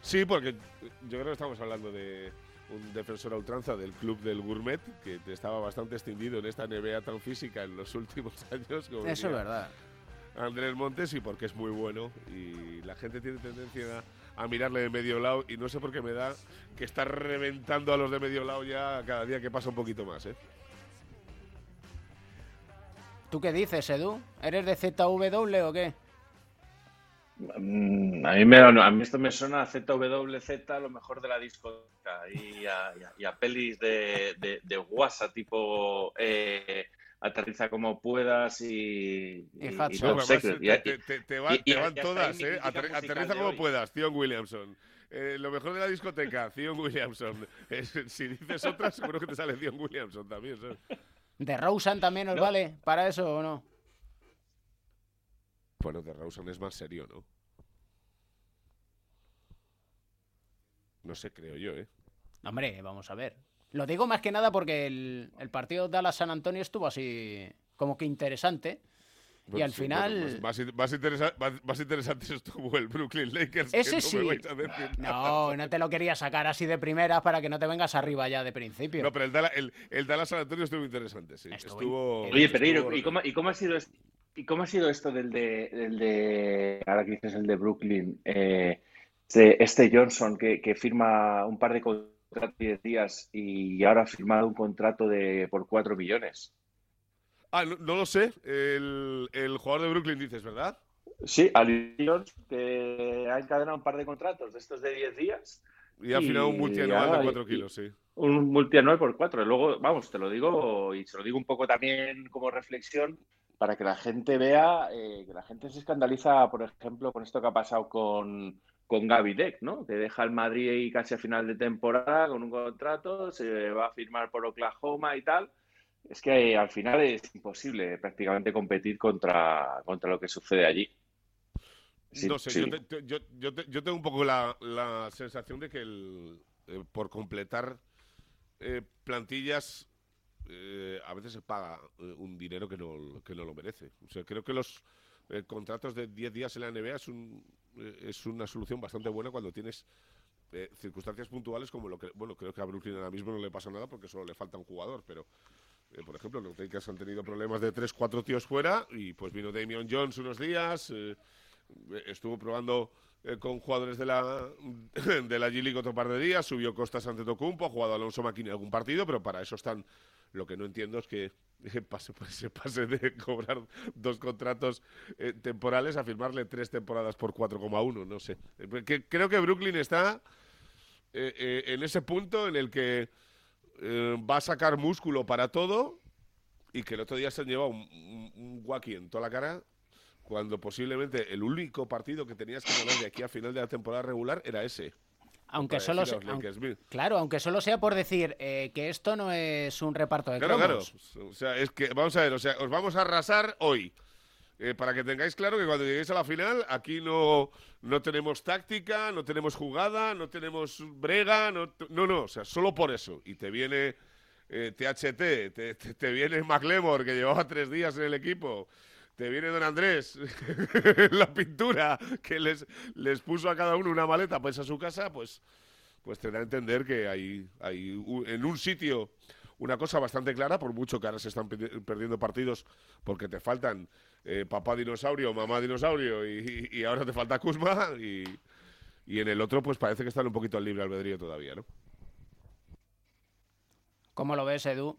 sí, porque yo creo que estamos hablando de un defensor a ultranza del club del Gourmet, que estaba bastante extendido en esta NBA tan física en los últimos años. Eso es verdad. Andrés Montes y porque es muy bueno y la gente tiene tendencia a, mirarle de medio lado y no sé por qué me da que está reventando a los de medio lado ya cada día que pasa un poquito más, ¿eh? ¿Tú qué dices, Edu? ¿Eres de ZW o qué? Mm, a mí, me, a mí esto me suena a ZWZ, lo mejor de la discoteca, y a, pelis de, de, de WhatsApp, tipo eh, aterriza como puedas y, y, y te, van, todas, ¿eh? aterriza como puedas, Theon Williamson. Eh, lo mejor de la discoteca, Theon Williamson. si dices otra, seguro que te sale Theon Williamson también. ¿De Rosen también os vale para eso o no? Bueno, de Rosen es más serio, ¿no? No sé, creo yo, ¿eh? Hombre, vamos a ver. Lo digo más que nada porque el, el partido Dallas-San Antonio estuvo así como que interesante. y al final. más, interesante estuvo el Brooklyn Lakers. Ese no sí. no, no te lo quería sacar así de primeras para que no te vengas arriba ya de principio. No, pero el Dallas, el, Dallas San Antonio estuvo interesante, sí. Estuvo, Oye, Pereiro, ¿y cómo, ¿y cómo ha sido esto? ¿Y cómo ha sido esto del de, del de ahora que dices el de Brooklyn, eh, este Johnson que, que firma un par de contrato de 10 días y ahora ha firmado un contrato de por 4 millones. Ah, no, lo sé. El, jugador de Brooklyn dices, ¿verdad? Sí, Ali que ha encadenado un par de contratos de estos de 10 días. Y ha firmado un multianual de 4 kilos, sí. Un multianual por 4. Luego, vamos, te lo digo y se lo digo un poco también como reflexión para que la gente vea, eh, que la gente se escandaliza, por ejemplo, con esto que ha pasado con, con Gaby Deck, ¿no? Que deja el Madrid y casi a final de temporada con un contrato, se va a firmar por Oklahoma y tal. Es que al final es imposible prácticamente competir contra, contra lo que sucede allí. no sé, yo, yo, yo, tengo un poco la, la sensación de que el, eh, por completar eh, plantillas eh, a veces se paga un dinero que no, que no lo merece. O sea, creo que los contratos de 10 días en la NBA es un, eh, es una solución bastante buena cuando tienes eh, circunstancias puntuales como lo que, bueno, creo que a Brooklyn ahora mismo no le pasa nada porque solo le falta un jugador, pero eh, por ejemplo, los Lakers han tenido problemas de 3, 4 tíos fuera y pues vino Damian Jones unos días, estuvo probando con jugadores de la de la G League otro par de días, subió Costas ante Tocumpo, ha jugado Alonso Maquini algún partido, pero para eso están lo que no entiendo es que pase, pues, se pase de cobrar dos contratos eh, temporales a firmarle tres temporadas por 4,1, no sé. Que, creo que Brooklyn está eh, eh, en ese punto en el que va a sacar músculo para todo y que el otro día se han llevado un, un, en toda la cara cuando posiblemente el único partido que tenías que ganar de aquí a final de la temporada regular era ese. Aunque solo, sea, claro, aunque solo sea por decir eh, que esto no es un reparto de claro, cromos. Claro, o sea, es que, vamos a ver, o sea, os vamos a arrasar hoy. Eh, para que tengáis claro que cuando lleguéis a la final, aquí no, no tenemos táctica, no tenemos jugada, no tenemos brega, no, no, no o sea, solo por eso. Y te viene THT, eh, te, te, te viene McLemore, que llevaba tres días en el equipo, te viene don Andrés, la pintura que les, les puso a cada uno una maleta pues a su casa, pues, pues te da a entender que hay, hay en un sitio una cosa bastante clara, por mucho que ahora se están perdiendo partidos porque te faltan eh, papá dinosaurio, mamá dinosaurio y, ahora te falta Kuzma y, y en el otro pues parece que están un poquito al libre albedrío todavía, ¿no? ¿Cómo lo ves, Edu?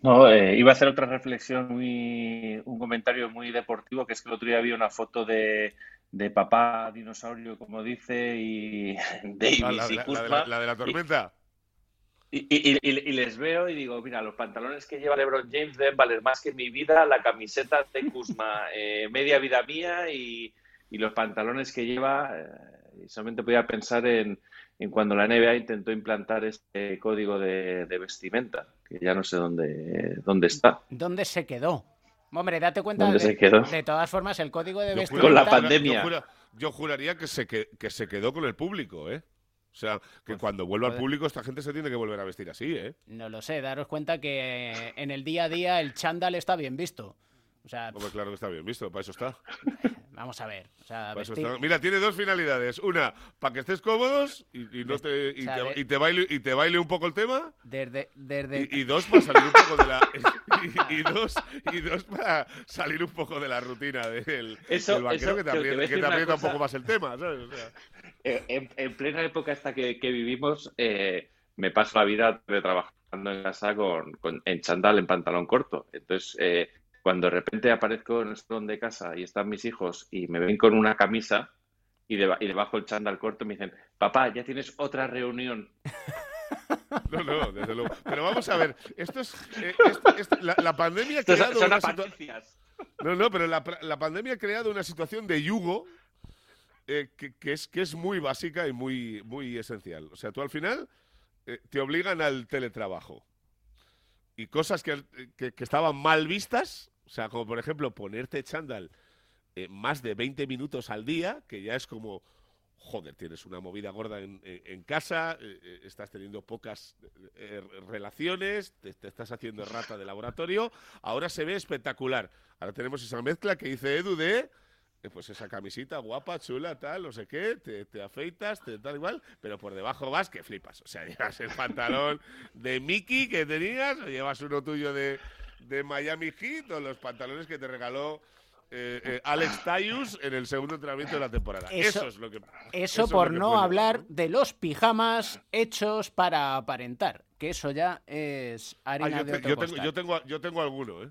No, eh, iba a hacer otra reflexión, muy, un comentario muy deportivo, que es que el otro día había una foto de, de papá dinosaurio, como dice, y Davis ah, la, y La, de la, tormenta. Y, y, les veo y digo, mira, los pantalones que lleva LeBron James deben valer más que mi vida, la camiseta de Kuzma, eh, media vida mía y, los pantalones que lleva, eh, solamente podía pensar en, en cuando la NBA intentó implantar este código de, vestimenta, que ya no sé dónde, dónde está. ¿Dónde se quedó? Hombre, date cuenta, de, de, todas formas, el código de vestimenta... Con la pandemia. yo juraría que se, que, que se quedó con el público, ¿eh? O sea, que pues cuando vuelva al público esta gente se tiene que volver a vestir así, ¿eh? No lo sé, daros cuenta que en el día a día el chándal está bien visto. O sea, claro que está bien visto, para eso está. Vamos a ver. Mira, tiene dos finalidades. Una, para que estés cómodos y, no te, y, te, baile, y te baile un poco el tema. Desde, desde... Y, dos, para salir un poco de la. y, dos, y dos, para salir un poco de la rutina del, eso, banquero que te aprieta, un poco más el tema. ¿sabes? Eh, en, plena época esta que, vivimos, eh, me paso la vida trabajando en casa con, en chandal, en pantalón corto. Entonces, eh, cuando de repente aparezco en el salón de casa y están mis hijos y me ven con una camisa y, debajo el chándal corto me dicen, papá, ya tienes otra reunión. No, no, desde luego. Pero vamos a ver, esto es. la, pandemia ha creado. una No, no, pero la, pandemia ha creado una situación de yugo eh, que, es, que es muy básica y muy, muy esencial. O sea, tú al final eh, te obligan al teletrabajo. Y cosas que, estaban mal vistas, sea, como por ejemplo ponerte chándal eh, más de 20 minutos al día, que ya es como, joder, tienes una movida gorda en, casa, estás teniendo pocas relaciones, te, te, estás haciendo rata de laboratorio, ahora se ve espectacular. Ahora tenemos esa mezcla que dice Edu de pues esa camisita guapa, chula, tal, no sé qué, te, afeitas, te tal igual, pero por debajo vas que flipas. O sea, llevas el pantalón de Mickey que tenías, o llevas uno tuyo de, Miami Heat, o los pantalones que te regaló eh, eh, Alex Tayus en el segundo entrenamiento de la temporada. Eso, es lo que. Eso, por no hablar de los pijamas hechos para aparentar, que eso ya es harina ah, de yo, tengo, yo, tengo, yo tengo alguno, ¿eh?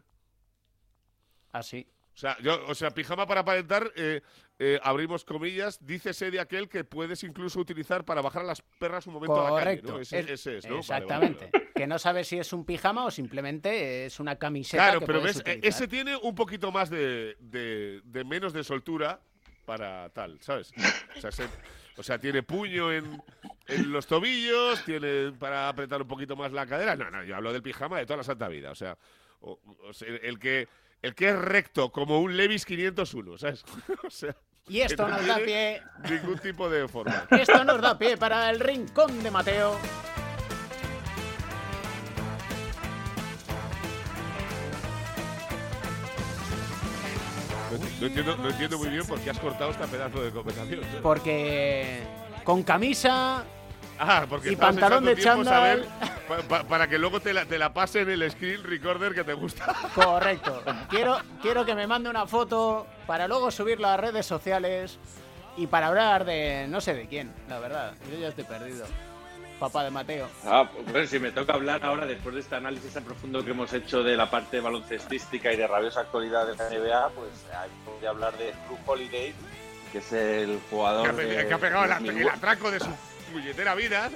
Ah, sí. O sea, yo, o sea, pijama para aparentar, eh, eh, abrimos comillas, dícese de aquel que puedes incluso utilizar para bajar a las perras un momento a la calle, ¿no? Ese, es, ¿no? Exactamente. Que no sabes si es un pijama o simplemente es una camiseta. Claro, pero ves, e, ese tiene un poquito más de, menos de soltura para tal, ¿sabes? O sea, tiene puño en, los tobillos, tiene para apretar un poquito más la cadera. No, no, yo hablo del pijama de toda la santa vida. O sea, el que el que es recto como un Levis 501, ¿sabes? o sea, y esto nos da pie. Ningún tipo de forma. Esto nos da pie para el rincón de Mateo. No, entiendo, no entiendo, muy bien por qué has cortado este pedazo de conversación. Porque con camisa, Ah, porque y pantalón de chándal. para que luego te la, te la pasen el screen recorder que te gusta. Correcto. Quiero, quiero que me mande una foto para luego subirla a redes sociales y para hablar de no sé de quién, la verdad. Yo ya estoy perdido. Papá de Mateo. Ah, pues si me toca hablar ahora, después de este análisis tan profundo que hemos hecho de la parte baloncestística y de rabiosa actualidad de la NBA, pues hay hablar de Drew Holiday, que es el jugador. Que ha, pegado el atraco de su puñetera vida.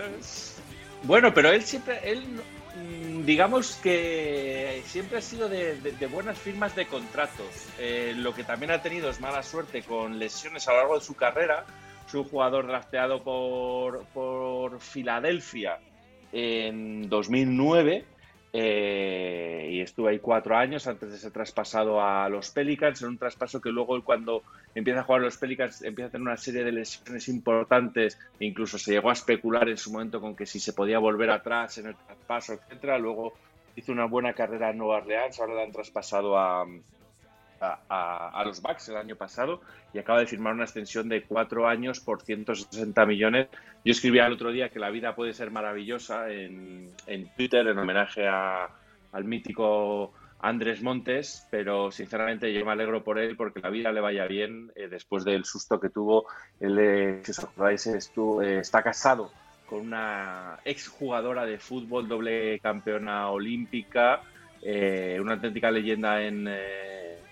Bueno, pero él siempre, él, mm, digamos que siempre ha sido de, buenas firmas de contratos. Eh, lo que también ha tenido es mala suerte con lesiones a lo largo de su carrera. Es un jugador drafteado por, por Filadelfia en 2009 eh, y estuve ahí cuatro años antes de ser traspasado a los Pelicans, en un traspaso que luego cuando empieza a jugar los Pelicans empieza a tener una serie de lesiones importantes, incluso se llegó a especular en su momento con que si se podía volver atrás en el traspaso, etcétera. Luego hizo una buena carrera en Nueva Orleans, ahora la han traspasado a, a, los Bucks el año pasado y acaba de firmar una extensión de cuatro años por 160 millones. Yo escribía el otro día que la vida puede ser maravillosa en, Twitter en homenaje al mítico Andrés Montes, pero sinceramente yo me alegro por él porque la vida le vaya bien eh, después del susto que tuvo. Él, si os acordáis, eh, está casado con una exjugadora de fútbol, doble campeona olímpica, eh, una auténtica leyenda en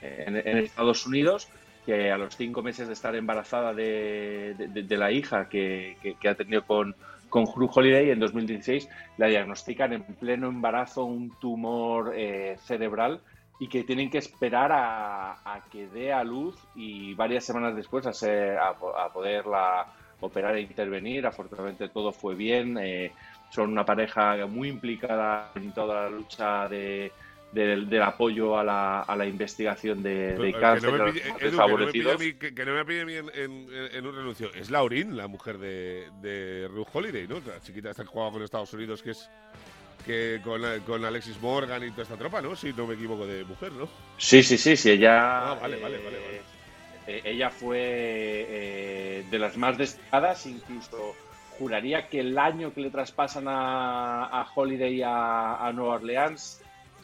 en, Estados Unidos, que a los cinco meses de estar embarazada de, la hija que, ha tenido con, con Hugh Holiday en 2016, la diagnostican en pleno embarazo un tumor eh, cerebral y que tienen que esperar a, que dé a luz y varias semanas después a, ser, a, poderla operar e intervenir. Afortunadamente todo fue bien. Eh, son una pareja muy implicada en toda la lucha de, del, apoyo a la, a la investigación de, de cáncer que no me desfavorecidos. Que, no me pille a mí en, un renuncio. Es Laurin, la mujer de, de Ruth Holiday, ¿no? La chiquita esta que jugaba con Estados Unidos, que es que con, con, Alexis Morgan y toda esta tropa, ¿no? Si no me equivoco de mujer, ¿no? Sí, sí, sí, sí, ella... Ah, vale, vale, vale, vale. Eh, ella fue eh, de las más destacadas, incluso juraría que el año que le traspasan a, a Holiday a, a Nueva Orleans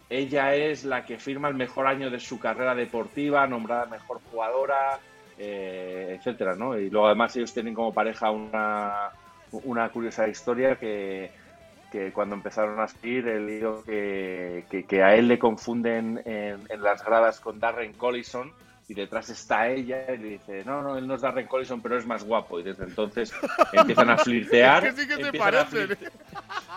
ella es la que firma el mejor año de su carrera deportiva, nombrada mejor jugadora, eh, etcétera, ¿no? Y luego además ellos tienen como pareja una, una curiosa historia que, que cuando empezaron a escribir, él dijo que, que, a él le confunden en, en las gradas con Darren Collison, y detrás está ella y le dice, no, no, él no es Darren Collison, pero es más guapo. Y desde entonces empiezan a flirtear. que sí que a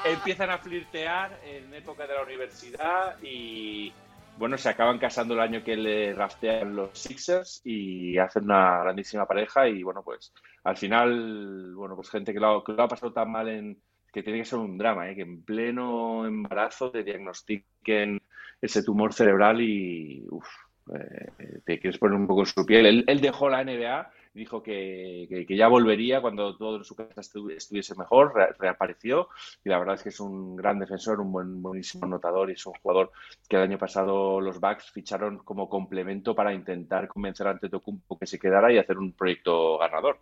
empiezan a flirtear en época de la universidad y bueno, se acaban casando el año que le raftean los Sixers y hacen una grandísima pareja y bueno, pues al final, bueno, pues gente que lo, que lo ha pasado tan mal en que tiene que ser un drama, ¿eh? que en pleno embarazo te diagnostiquen ese tumor cerebral y uf, eh, te quieres poner un poco en su piel. Él, dejó la NBA, dijo que, ya volvería cuando todo en su casa estuviese mejor, reapareció y la verdad es que es un gran defensor, un buen, buenísimo notador y es un jugador que el año pasado los Bucks ficharon como complemento para intentar convencer a Antetokounmpo que se quedara y hacer un proyecto ganador.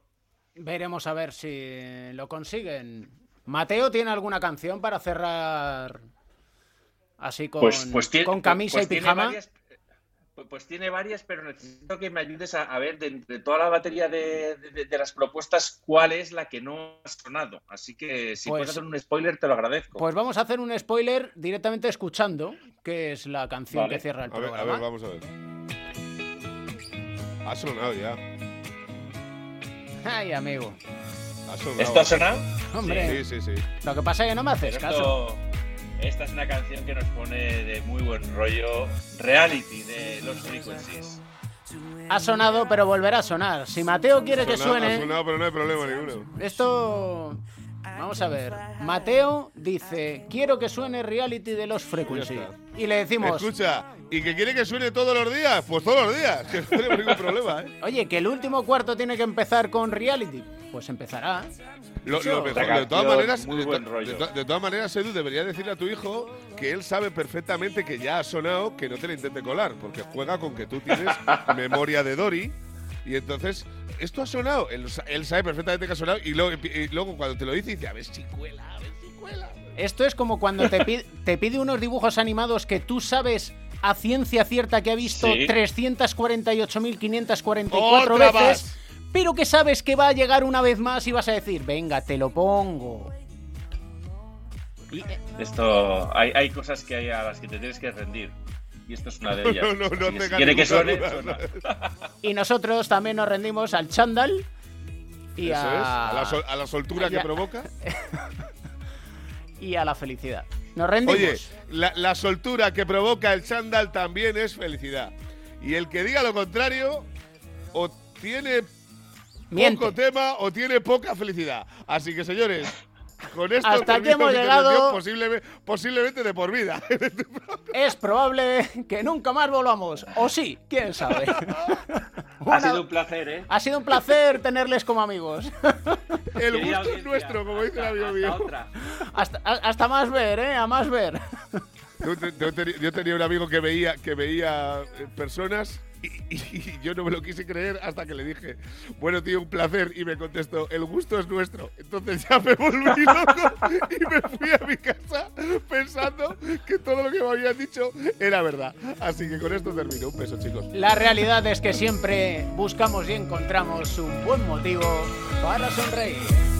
Veremos a ver si lo consiguen. Mateo tiene alguna canción para cerrar así con, pues, pues con camisa pues y pijama. Pues, pues tiene varias, pero necesito que me ayudes a, ver de, toda la batería de, las propuestas cuál es la que no ha sonado. Así que si puedes pues hacer un spoiler, te lo agradezco. Pues vamos a hacer un spoiler directamente escuchando, que es la canción que cierra el programa. a ver, vamos a ver. Ha sonado ya. Ay, amigo. ¿Ha sonado? ¿Esto ha sonado? Hombre. Sí, sí, sí. Lo que pasa es que no me haces caso. Esta es una canción que nos pone de muy buen rollo. Reality de los Frequencies. Ha sonado, pero volverá a sonar. Si Mateo quiere que suene. Ha sonado, pero no hay problema ninguno. Esto. Vamos a ver. Mateo dice: Quiero que suene reality de los Frequencies. Y le decimos. Escucha, ¿y que quiere que suene todos los días? Pues todos los días. Que no tenemos ningún problema, ¿eh? Oye, que el último cuarto tiene que empezar con reality. Pues empezará. Lo, mejor, de todas maneras, de, todas maneras, Edu, debería decirle a tu hijo que él sabe perfectamente que ya ha sonado, que no te lo intente colar, porque juega con que tú tienes memoria de Dory. Y entonces, esto ha sonado. Él, sabe perfectamente que ha sonado. Y luego, cuando te lo dice, dice, a ver si cuela, a ver si cuela. Esto es como cuando te, pide, te pide unos dibujos animados que tú sabes a ciencia cierta que ha visto 348.544 veces pero que sabes que va a llegar una vez más y vas a decir, venga, te lo pongo. Esto, hay, cosas que hay a las que te tienes que rendir. Y esto es una de ellas. No, no, no quiere que suene, Y nosotros también nos rendimos al chándal y a... a... la soltura que provoca. y a la felicidad. Nos rendimos. Oye, la, la soltura que provoca el chándal también es felicidad. Y el que diga lo contrario, o tiene poco tema o tiene poca felicidad. Así que, señores, con esto hasta aquí hemos llegado posiblemente, posiblemente de por vida. es probable que nunca más volvamos. O sí, quién sabe. ha sido un placer, ¿eh? Ha sido un placer tenerles como amigos. El gusto es nuestro, como dice amigo mío. Hasta, hasta, más ver, ¿eh? A más ver. Yo, tenía un amigo que veía, que veía eh, personas y, yo no me lo quise creer hasta que le dije, bueno, tío, un placer. Y me contestó, el gusto es nuestro. Entonces ya me volví loco y me fui a mi casa pensando que todo lo que me habían dicho era verdad. Así que con esto termino. Un beso, chicos. La realidad es que siempre buscamos y encontramos un buen motivo para sonreír.